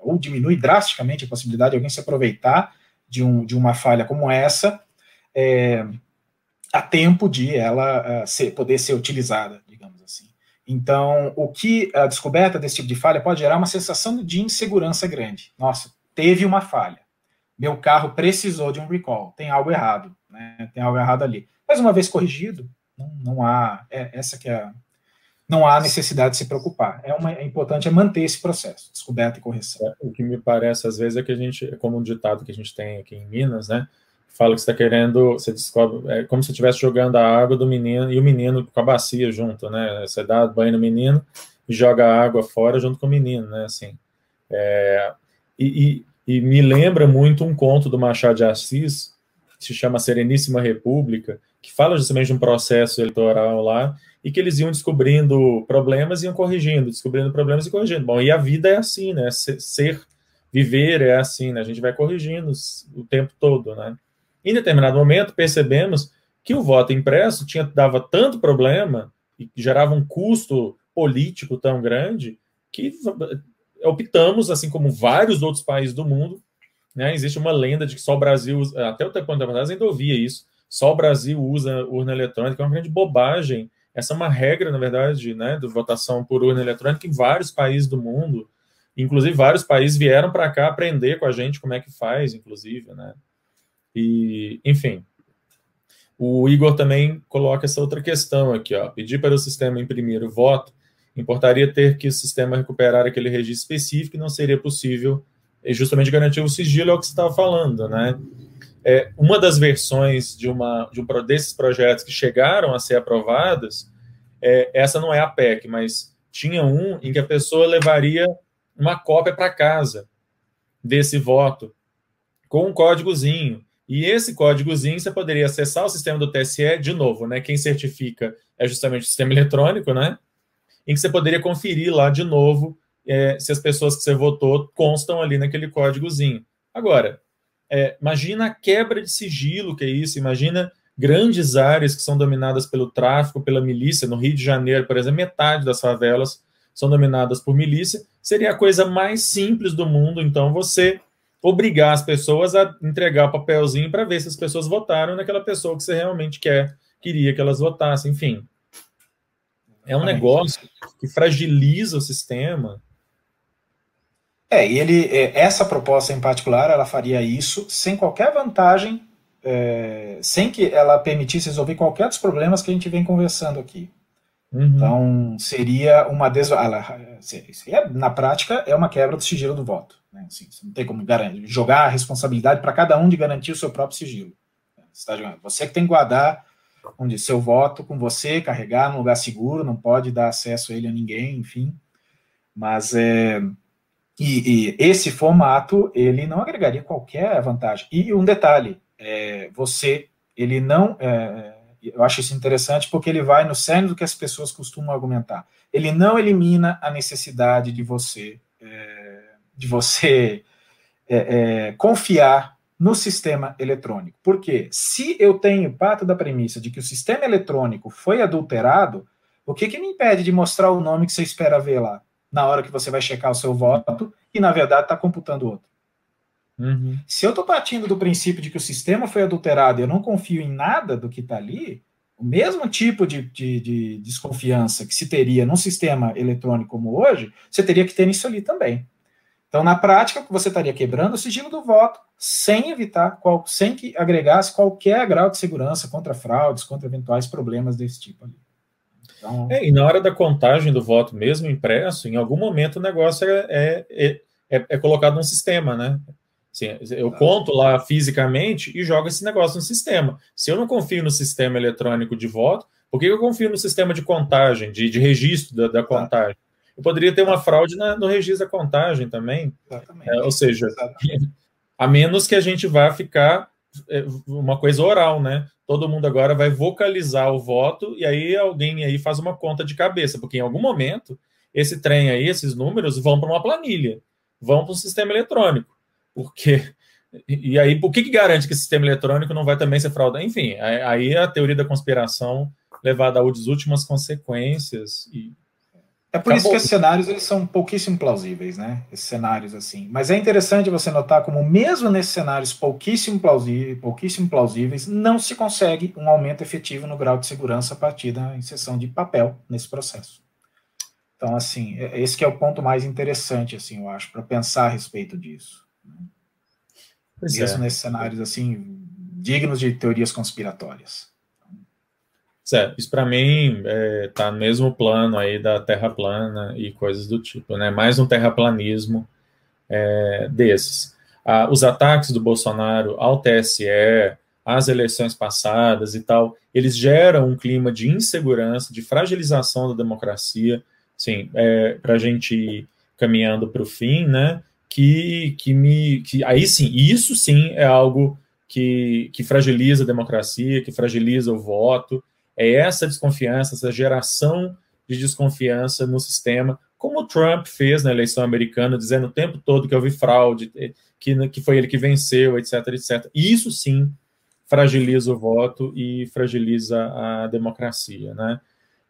ou diminui drasticamente a possibilidade de alguém se aproveitar de, um, de uma falha como essa, é, a tempo de ela uh, ser, poder ser utilizada, digamos assim. Então, o que a descoberta desse tipo de falha pode gerar uma sensação de insegurança grande. Nossa, teve uma falha. Meu carro precisou de um recall. Tem algo errado, né? Tem algo errado ali. Mas uma vez corrigido, não, não há é, essa que é não há necessidade de se preocupar. É, uma, é importante é manter esse processo, descoberta e correção. É, o que me parece às vezes é que a gente, como um ditado que a gente tem aqui em Minas, né? Fala que está querendo, você descobre, é como se estivesse jogando a água do menino e o menino com a bacia junto, né? Você dá banho no menino e joga a água fora junto com o menino, né? Assim, é, e, e, e, me lembra muito um conto do Machado de Assis, que se chama Sereníssima República, que fala justamente de um processo eleitoral lá e que eles iam descobrindo problemas e iam corrigindo, descobrindo problemas e corrigindo. Bom, e a vida é assim, né? Ser, viver é assim, né? A gente vai corrigindo o tempo todo, né? Em determinado momento, percebemos que o voto impresso tinha, dava tanto problema e gerava um custo político tão grande que optamos, assim como vários outros países do mundo, né, existe uma lenda de que só o Brasil, até o tempo atrás ainda ouvia isso, só o Brasil usa urna eletrônica, é uma grande bobagem. Essa é uma regra, na verdade, né, de votação por urna eletrônica em vários países do mundo. Inclusive, vários países vieram para cá aprender com a gente como é que faz, inclusive, né? E, enfim, o Igor também coloca essa outra questão aqui, ó. Pedir para o sistema imprimir o voto importaria ter que o sistema recuperar aquele registro específico e não seria possível justamente garantir o sigilo, é o que você estava falando, né? É, uma das versões de, uma, de um desses projetos que chegaram a ser aprovadas, é, essa não é a PEC, mas tinha um em que a pessoa levaria uma cópia para casa desse voto com um códigozinho. E esse códigozinho você poderia acessar o sistema do TSE de novo, né? Quem certifica é justamente o sistema eletrônico, né? Em que você poderia conferir lá de novo é, se as pessoas que você votou constam ali naquele códigozinho. Agora, é, imagina a quebra de sigilo que é isso, imagina grandes áreas que são dominadas pelo tráfico, pela milícia. No Rio de Janeiro, por exemplo, metade das favelas são dominadas por milícia. Seria a coisa mais simples do mundo, então, você obrigar as pessoas a entregar o papelzinho para ver se as pessoas votaram naquela pessoa que você realmente quer, queria que elas votassem, enfim. É um negócio que fragiliza o sistema. É, e ele, é, essa proposta em particular, ela faria isso sem qualquer vantagem, é, sem que ela permitisse resolver qualquer dos problemas que a gente vem conversando aqui. Uhum. Então, seria uma des... seria, na prática, é uma quebra do sigilo do voto. Né? Assim, você não tem como garantir, jogar a responsabilidade para cada um de garantir o seu próprio sigilo. Você, tá que tem que guardar onde seu voto com você, carregar num lugar seguro, não pode dar acesso a ele a ninguém, enfim. Mas é, e, e esse formato ele não agregaria qualquer vantagem. E um detalhe, é, você ele não é, eu acho isso interessante porque ele vai no cerne do que as pessoas costumam argumentar. Ele não elimina a necessidade de você é, de você é, é, confiar no sistema eletrônico. Porque se eu tenho parte da premissa de que o sistema eletrônico foi adulterado, o que, que me impede de mostrar o nome que você espera ver lá? na hora que você vai checar o seu voto e, na verdade, está computando outro. Uhum. Se eu estou partindo do princípio de que o sistema foi adulterado e eu não confio em nada do que está ali, o mesmo tipo de, de, de, desconfiança que se teria num sistema eletrônico como hoje, você teria que ter nisso ali também. Então, na prática, você estaria quebrando o sigilo do voto sem evitar, qual, sem que agregasse qualquer grau de segurança contra fraudes, contra eventuais problemas desse tipo ali. Então... É, e na hora da contagem do voto, mesmo impresso, em algum momento o negócio é, é, é, é colocado num sistema, né? Assim, eu conto lá fisicamente e jogo esse negócio no sistema. Se eu não confio no sistema eletrônico de voto, por que eu confio no sistema de contagem, de, de registro da, da contagem? Eu poderia ter uma fraude na, no registro da contagem também. É, ou seja, Exatamente. [laughs] a menos que a gente vá ficar é, uma coisa oral, né? Todo mundo agora vai vocalizar o voto e aí alguém aí faz uma conta de cabeça, porque em algum momento esse trem aí, esses números vão para uma planilha, vão para um sistema eletrônico. Porque [laughs] e aí, o que, que garante que esse sistema eletrônico não vai também ser fraudado? Enfim, aí a teoria da conspiração levada às últimas consequências e é por Acabou. isso que esses cenários eles são pouquíssimo plausíveis, né? Esses cenários assim. Mas é interessante você notar como mesmo nesses cenários pouquíssimo plausíveis, pouquíssimo plausíveis, não se consegue um aumento efetivo no grau de segurança a partir da inserção de papel nesse processo. Então, assim, é, esse que é o ponto mais interessante, assim, eu acho, para pensar a respeito disso. Pois mesmo é. nesses cenários assim dignos de teorias conspiratórias. É, isso para mim é, tá no mesmo plano aí da terra plana e coisas do tipo, né? Mais um terraplanismo é, desses. Ah, os ataques do Bolsonaro ao TSE, às eleições passadas e tal, eles geram um clima de insegurança, de fragilização da democracia, sim, é, para a gente ir caminhando para o fim, né? Que, que me, que aí sim, isso sim é algo que, que fragiliza a democracia, que fragiliza o voto é essa desconfiança, essa geração de desconfiança no sistema, como o Trump fez na eleição americana, dizendo o tempo todo que houve fraude, que, que foi ele que venceu, etc, etc. Isso sim fragiliza o voto e fragiliza a democracia, né?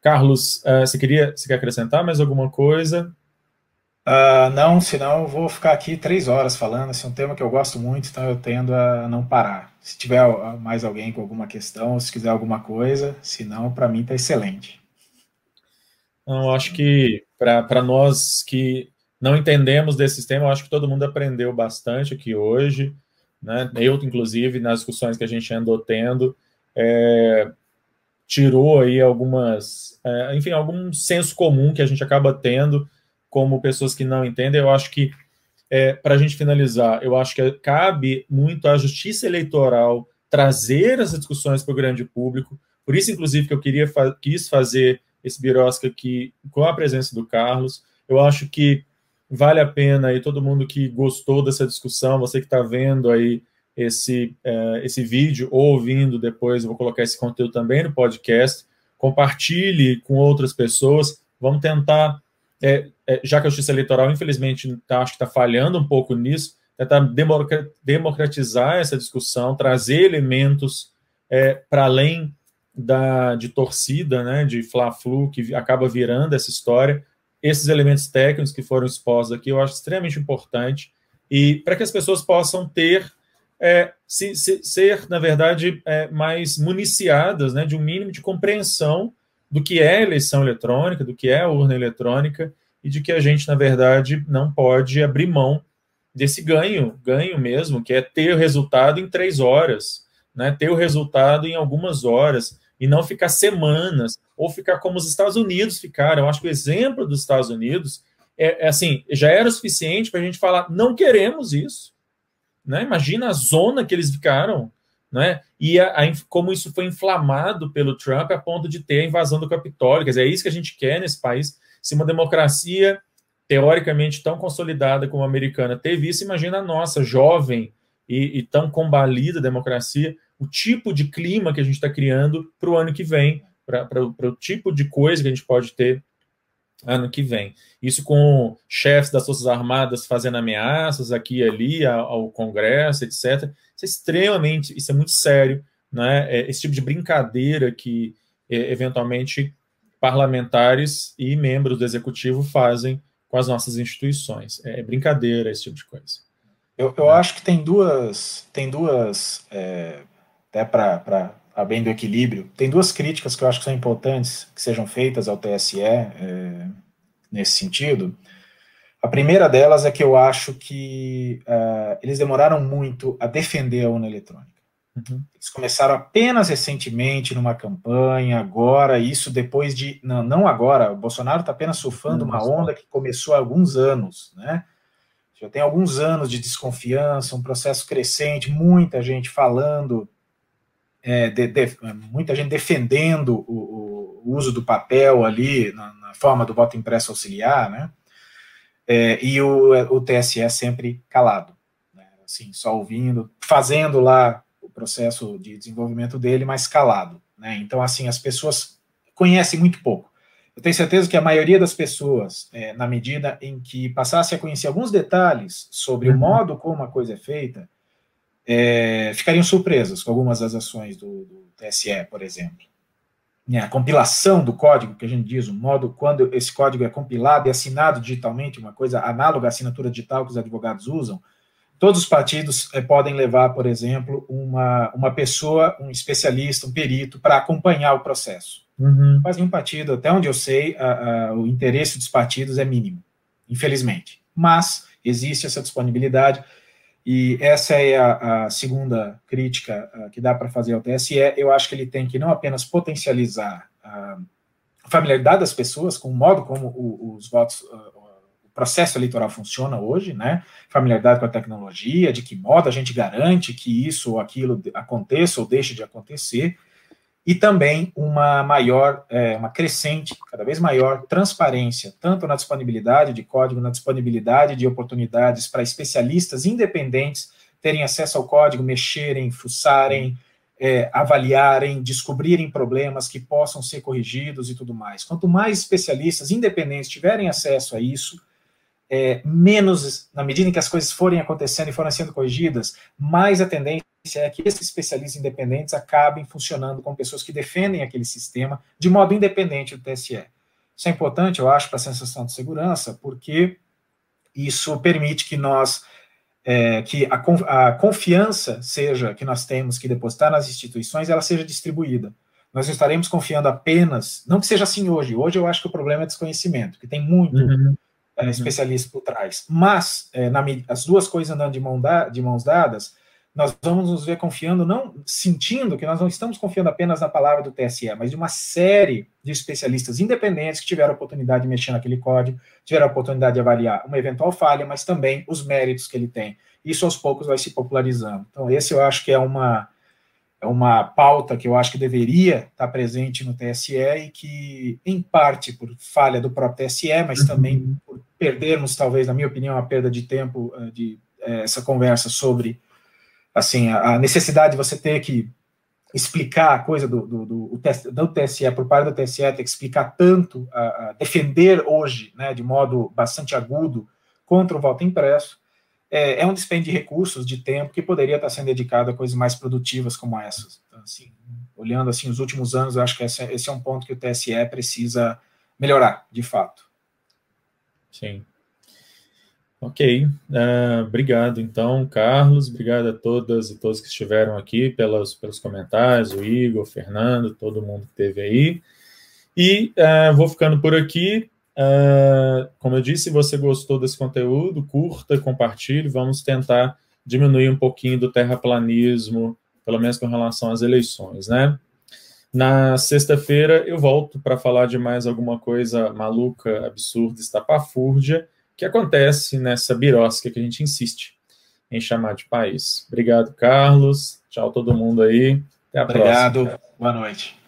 Carlos, uh, você queria você quer acrescentar mais alguma coisa? Uh, não, senão eu vou ficar aqui três horas falando. Esse é um tema que eu gosto muito, então eu tendo a não parar. Se tiver mais alguém com alguma questão, se quiser alguma coisa, se não, para mim está excelente. Não, acho que para nós que não entendemos desse sistema, eu acho que todo mundo aprendeu bastante aqui hoje, né? Eu, inclusive, nas discussões que a gente andou tendo, é, tirou aí algumas, é, enfim, algum senso comum que a gente acaba tendo como pessoas que não entendem. Eu acho que, é, para a gente finalizar, eu acho que cabe muito à justiça eleitoral trazer essas discussões para o grande público. Por isso, inclusive, que eu queria quis fazer esse birosca aqui com a presença do Carlos. Eu acho que vale a pena aí todo mundo que gostou dessa discussão, você que está vendo aí esse, é, esse vídeo ou ouvindo depois, eu vou colocar esse conteúdo também no podcast. Compartilhe com outras pessoas. Vamos tentar é, é, já que a justiça eleitoral, infelizmente, tá, acho que está falhando um pouco nisso, tentar democratizar essa discussão, trazer elementos é, para além da, de torcida, né, de fla-flu, que acaba virando essa história. Esses elementos técnicos que foram expostos aqui, eu acho extremamente importante, e para que as pessoas possam ter, é, se, se, ser, na verdade, é, mais municiadas né, de um mínimo de compreensão do que é eleição eletrônica, do que é urna eletrônica, e de que a gente, na verdade, não pode abrir mão desse ganho, ganho mesmo, que é ter o resultado em três horas, né? ter o resultado em algumas horas, e não ficar semanas, ou ficar como os Estados Unidos ficaram. Eu acho que o exemplo dos Estados Unidos é, é assim, já era o suficiente para a gente falar, não queremos isso. Né? Imagina a zona que eles ficaram, né? E a, a, como isso foi inflamado pelo Trump a ponto de ter a invasão do Capitólio. Quer dizer, é isso que a gente quer nesse país. Se uma democracia teoricamente tão consolidada como a americana teve isso, imagina a nossa, jovem e, e tão combalida democracia, o tipo de clima que a gente está criando para o ano que vem, para o tipo de coisa que a gente pode ter ano que vem. Isso com chefes das Forças Armadas fazendo ameaças aqui e ali ao, Congresso, etc. Isso é extremamente, isso é muito sério, né? É esse tipo de brincadeira que é, eventualmente parlamentares e membros do executivo fazem com as nossas instituições. É brincadeira esse tipo de coisa. Eu, eu acho que tem duas, tem duas, é, até para a bem do equilíbrio, tem duas críticas que eu acho que são importantes que sejam feitas ao TSE é, nesse sentido. A primeira delas é que eu acho que uh, eles demoraram muito a defender a urna eletrônica. Uhum. Eles começaram apenas recentemente numa campanha, agora, isso depois de. Não, não agora, o Bolsonaro está apenas surfando uma onda que começou há alguns anos, né? Já tem alguns anos de desconfiança, um processo crescente, muita gente falando, é, de, de, muita gente defendendo o, o, uso do papel ali na, na, forma do voto impresso auxiliar, né? É, e o, o TSE sempre calado, né? assim, só ouvindo, fazendo lá o processo de desenvolvimento dele, mas calado, né? Então, assim, as pessoas conhecem muito pouco. Eu tenho certeza que a maioria das pessoas, é, na medida em que passasse a conhecer alguns detalhes sobre uhum. o modo como a coisa é feita, é, ficariam surpresas com algumas das ações do, do TSE, por exemplo. É, a compilação do código, que a gente diz, o modo quando esse código é compilado e assinado digitalmente, uma coisa análoga à assinatura digital que os advogados usam, todos os partidos é, podem levar, por exemplo, uma, uma pessoa, um especialista, um perito, para acompanhar o processo. Uhum. Mas um partido, até onde eu sei, a, a, o interesse dos partidos é mínimo, infelizmente. Mas existe essa disponibilidade, e essa é a, a segunda crítica a, que dá para fazer ao TSE. Eu acho que ele tem que não apenas potencializar a familiaridade das pessoas com o modo como o, os votos, o processo eleitoral funciona hoje, né? Familiaridade com a tecnologia, de que modo a gente garante que isso ou aquilo aconteça ou deixe de acontecer e também uma maior, é, uma crescente, cada vez maior transparência, tanto na disponibilidade de código, na disponibilidade de oportunidades para especialistas independentes terem acesso ao código, mexerem, fuçarem, é, avaliarem, descobrirem problemas que possam ser corrigidos e tudo mais. Quanto mais especialistas independentes tiverem acesso a isso, é, menos, na medida em que as coisas forem acontecendo e forem sendo corrigidas, mais a tendência é que esses especialistas independentes acabem funcionando com pessoas que defendem aquele sistema de modo independente do TSE. Isso é importante, eu acho, para a sensação de segurança, porque isso permite que nós, é, que a, a, confiança seja que nós temos que depositar nas instituições, ela seja distribuída. Nós estaremos confiando apenas, não que seja assim hoje. Hoje eu acho que o problema é desconhecimento, que tem muito uhum é, especialista por trás. Mas, é, na, as duas coisas andando de, mão da, de mãos dadas, nós vamos nos ver confiando, não sentindo que nós não estamos confiando apenas na palavra do TSE, mas de uma série de especialistas independentes que tiveram a oportunidade de mexer naquele código, tiveram a oportunidade de avaliar uma eventual falha, mas também os méritos que ele tem. Isso aos poucos vai se popularizando. Então, esse eu acho que é uma, é uma pauta que eu acho que deveria estar presente no TSE e que, em parte, por falha do próprio TSE, mas uhum. também por perdermos, talvez, na minha opinião, a perda de tempo eh, de eh, essa conversa sobre assim a necessidade de você ter que explicar a coisa do, do, do, do TSE, por parte do TSE, ter que explicar tanto, a, a defender hoje, né, de modo bastante agudo, contra o voto impresso, é, é, um dispêndio de recursos, de tempo, que poderia estar sendo dedicado a coisas mais produtivas como essas. Então, assim, olhando assim os últimos anos, eu acho que esse, esse é um ponto que o TSE precisa melhorar, de fato. Sim. Ok, uh, obrigado então, Carlos, obrigado a todas e todos que estiveram aqui pelos, pelos comentários, o Igor, o Fernando, todo mundo que esteve aí. E uh, vou ficando por aqui. Uh, como eu disse, se você gostou desse conteúdo, curta, compartilhe. Vamos tentar diminuir um pouquinho do terraplanismo, pelo menos com relação às eleições, né? Na sexta-feira eu volto para falar de mais alguma coisa maluca, absurda, estapafúrdia, que acontece nessa birosca que a gente insiste em chamar de país. Obrigado, Carlos. Tchau, todo mundo aí. Até a Obrigado. próxima. Boa noite.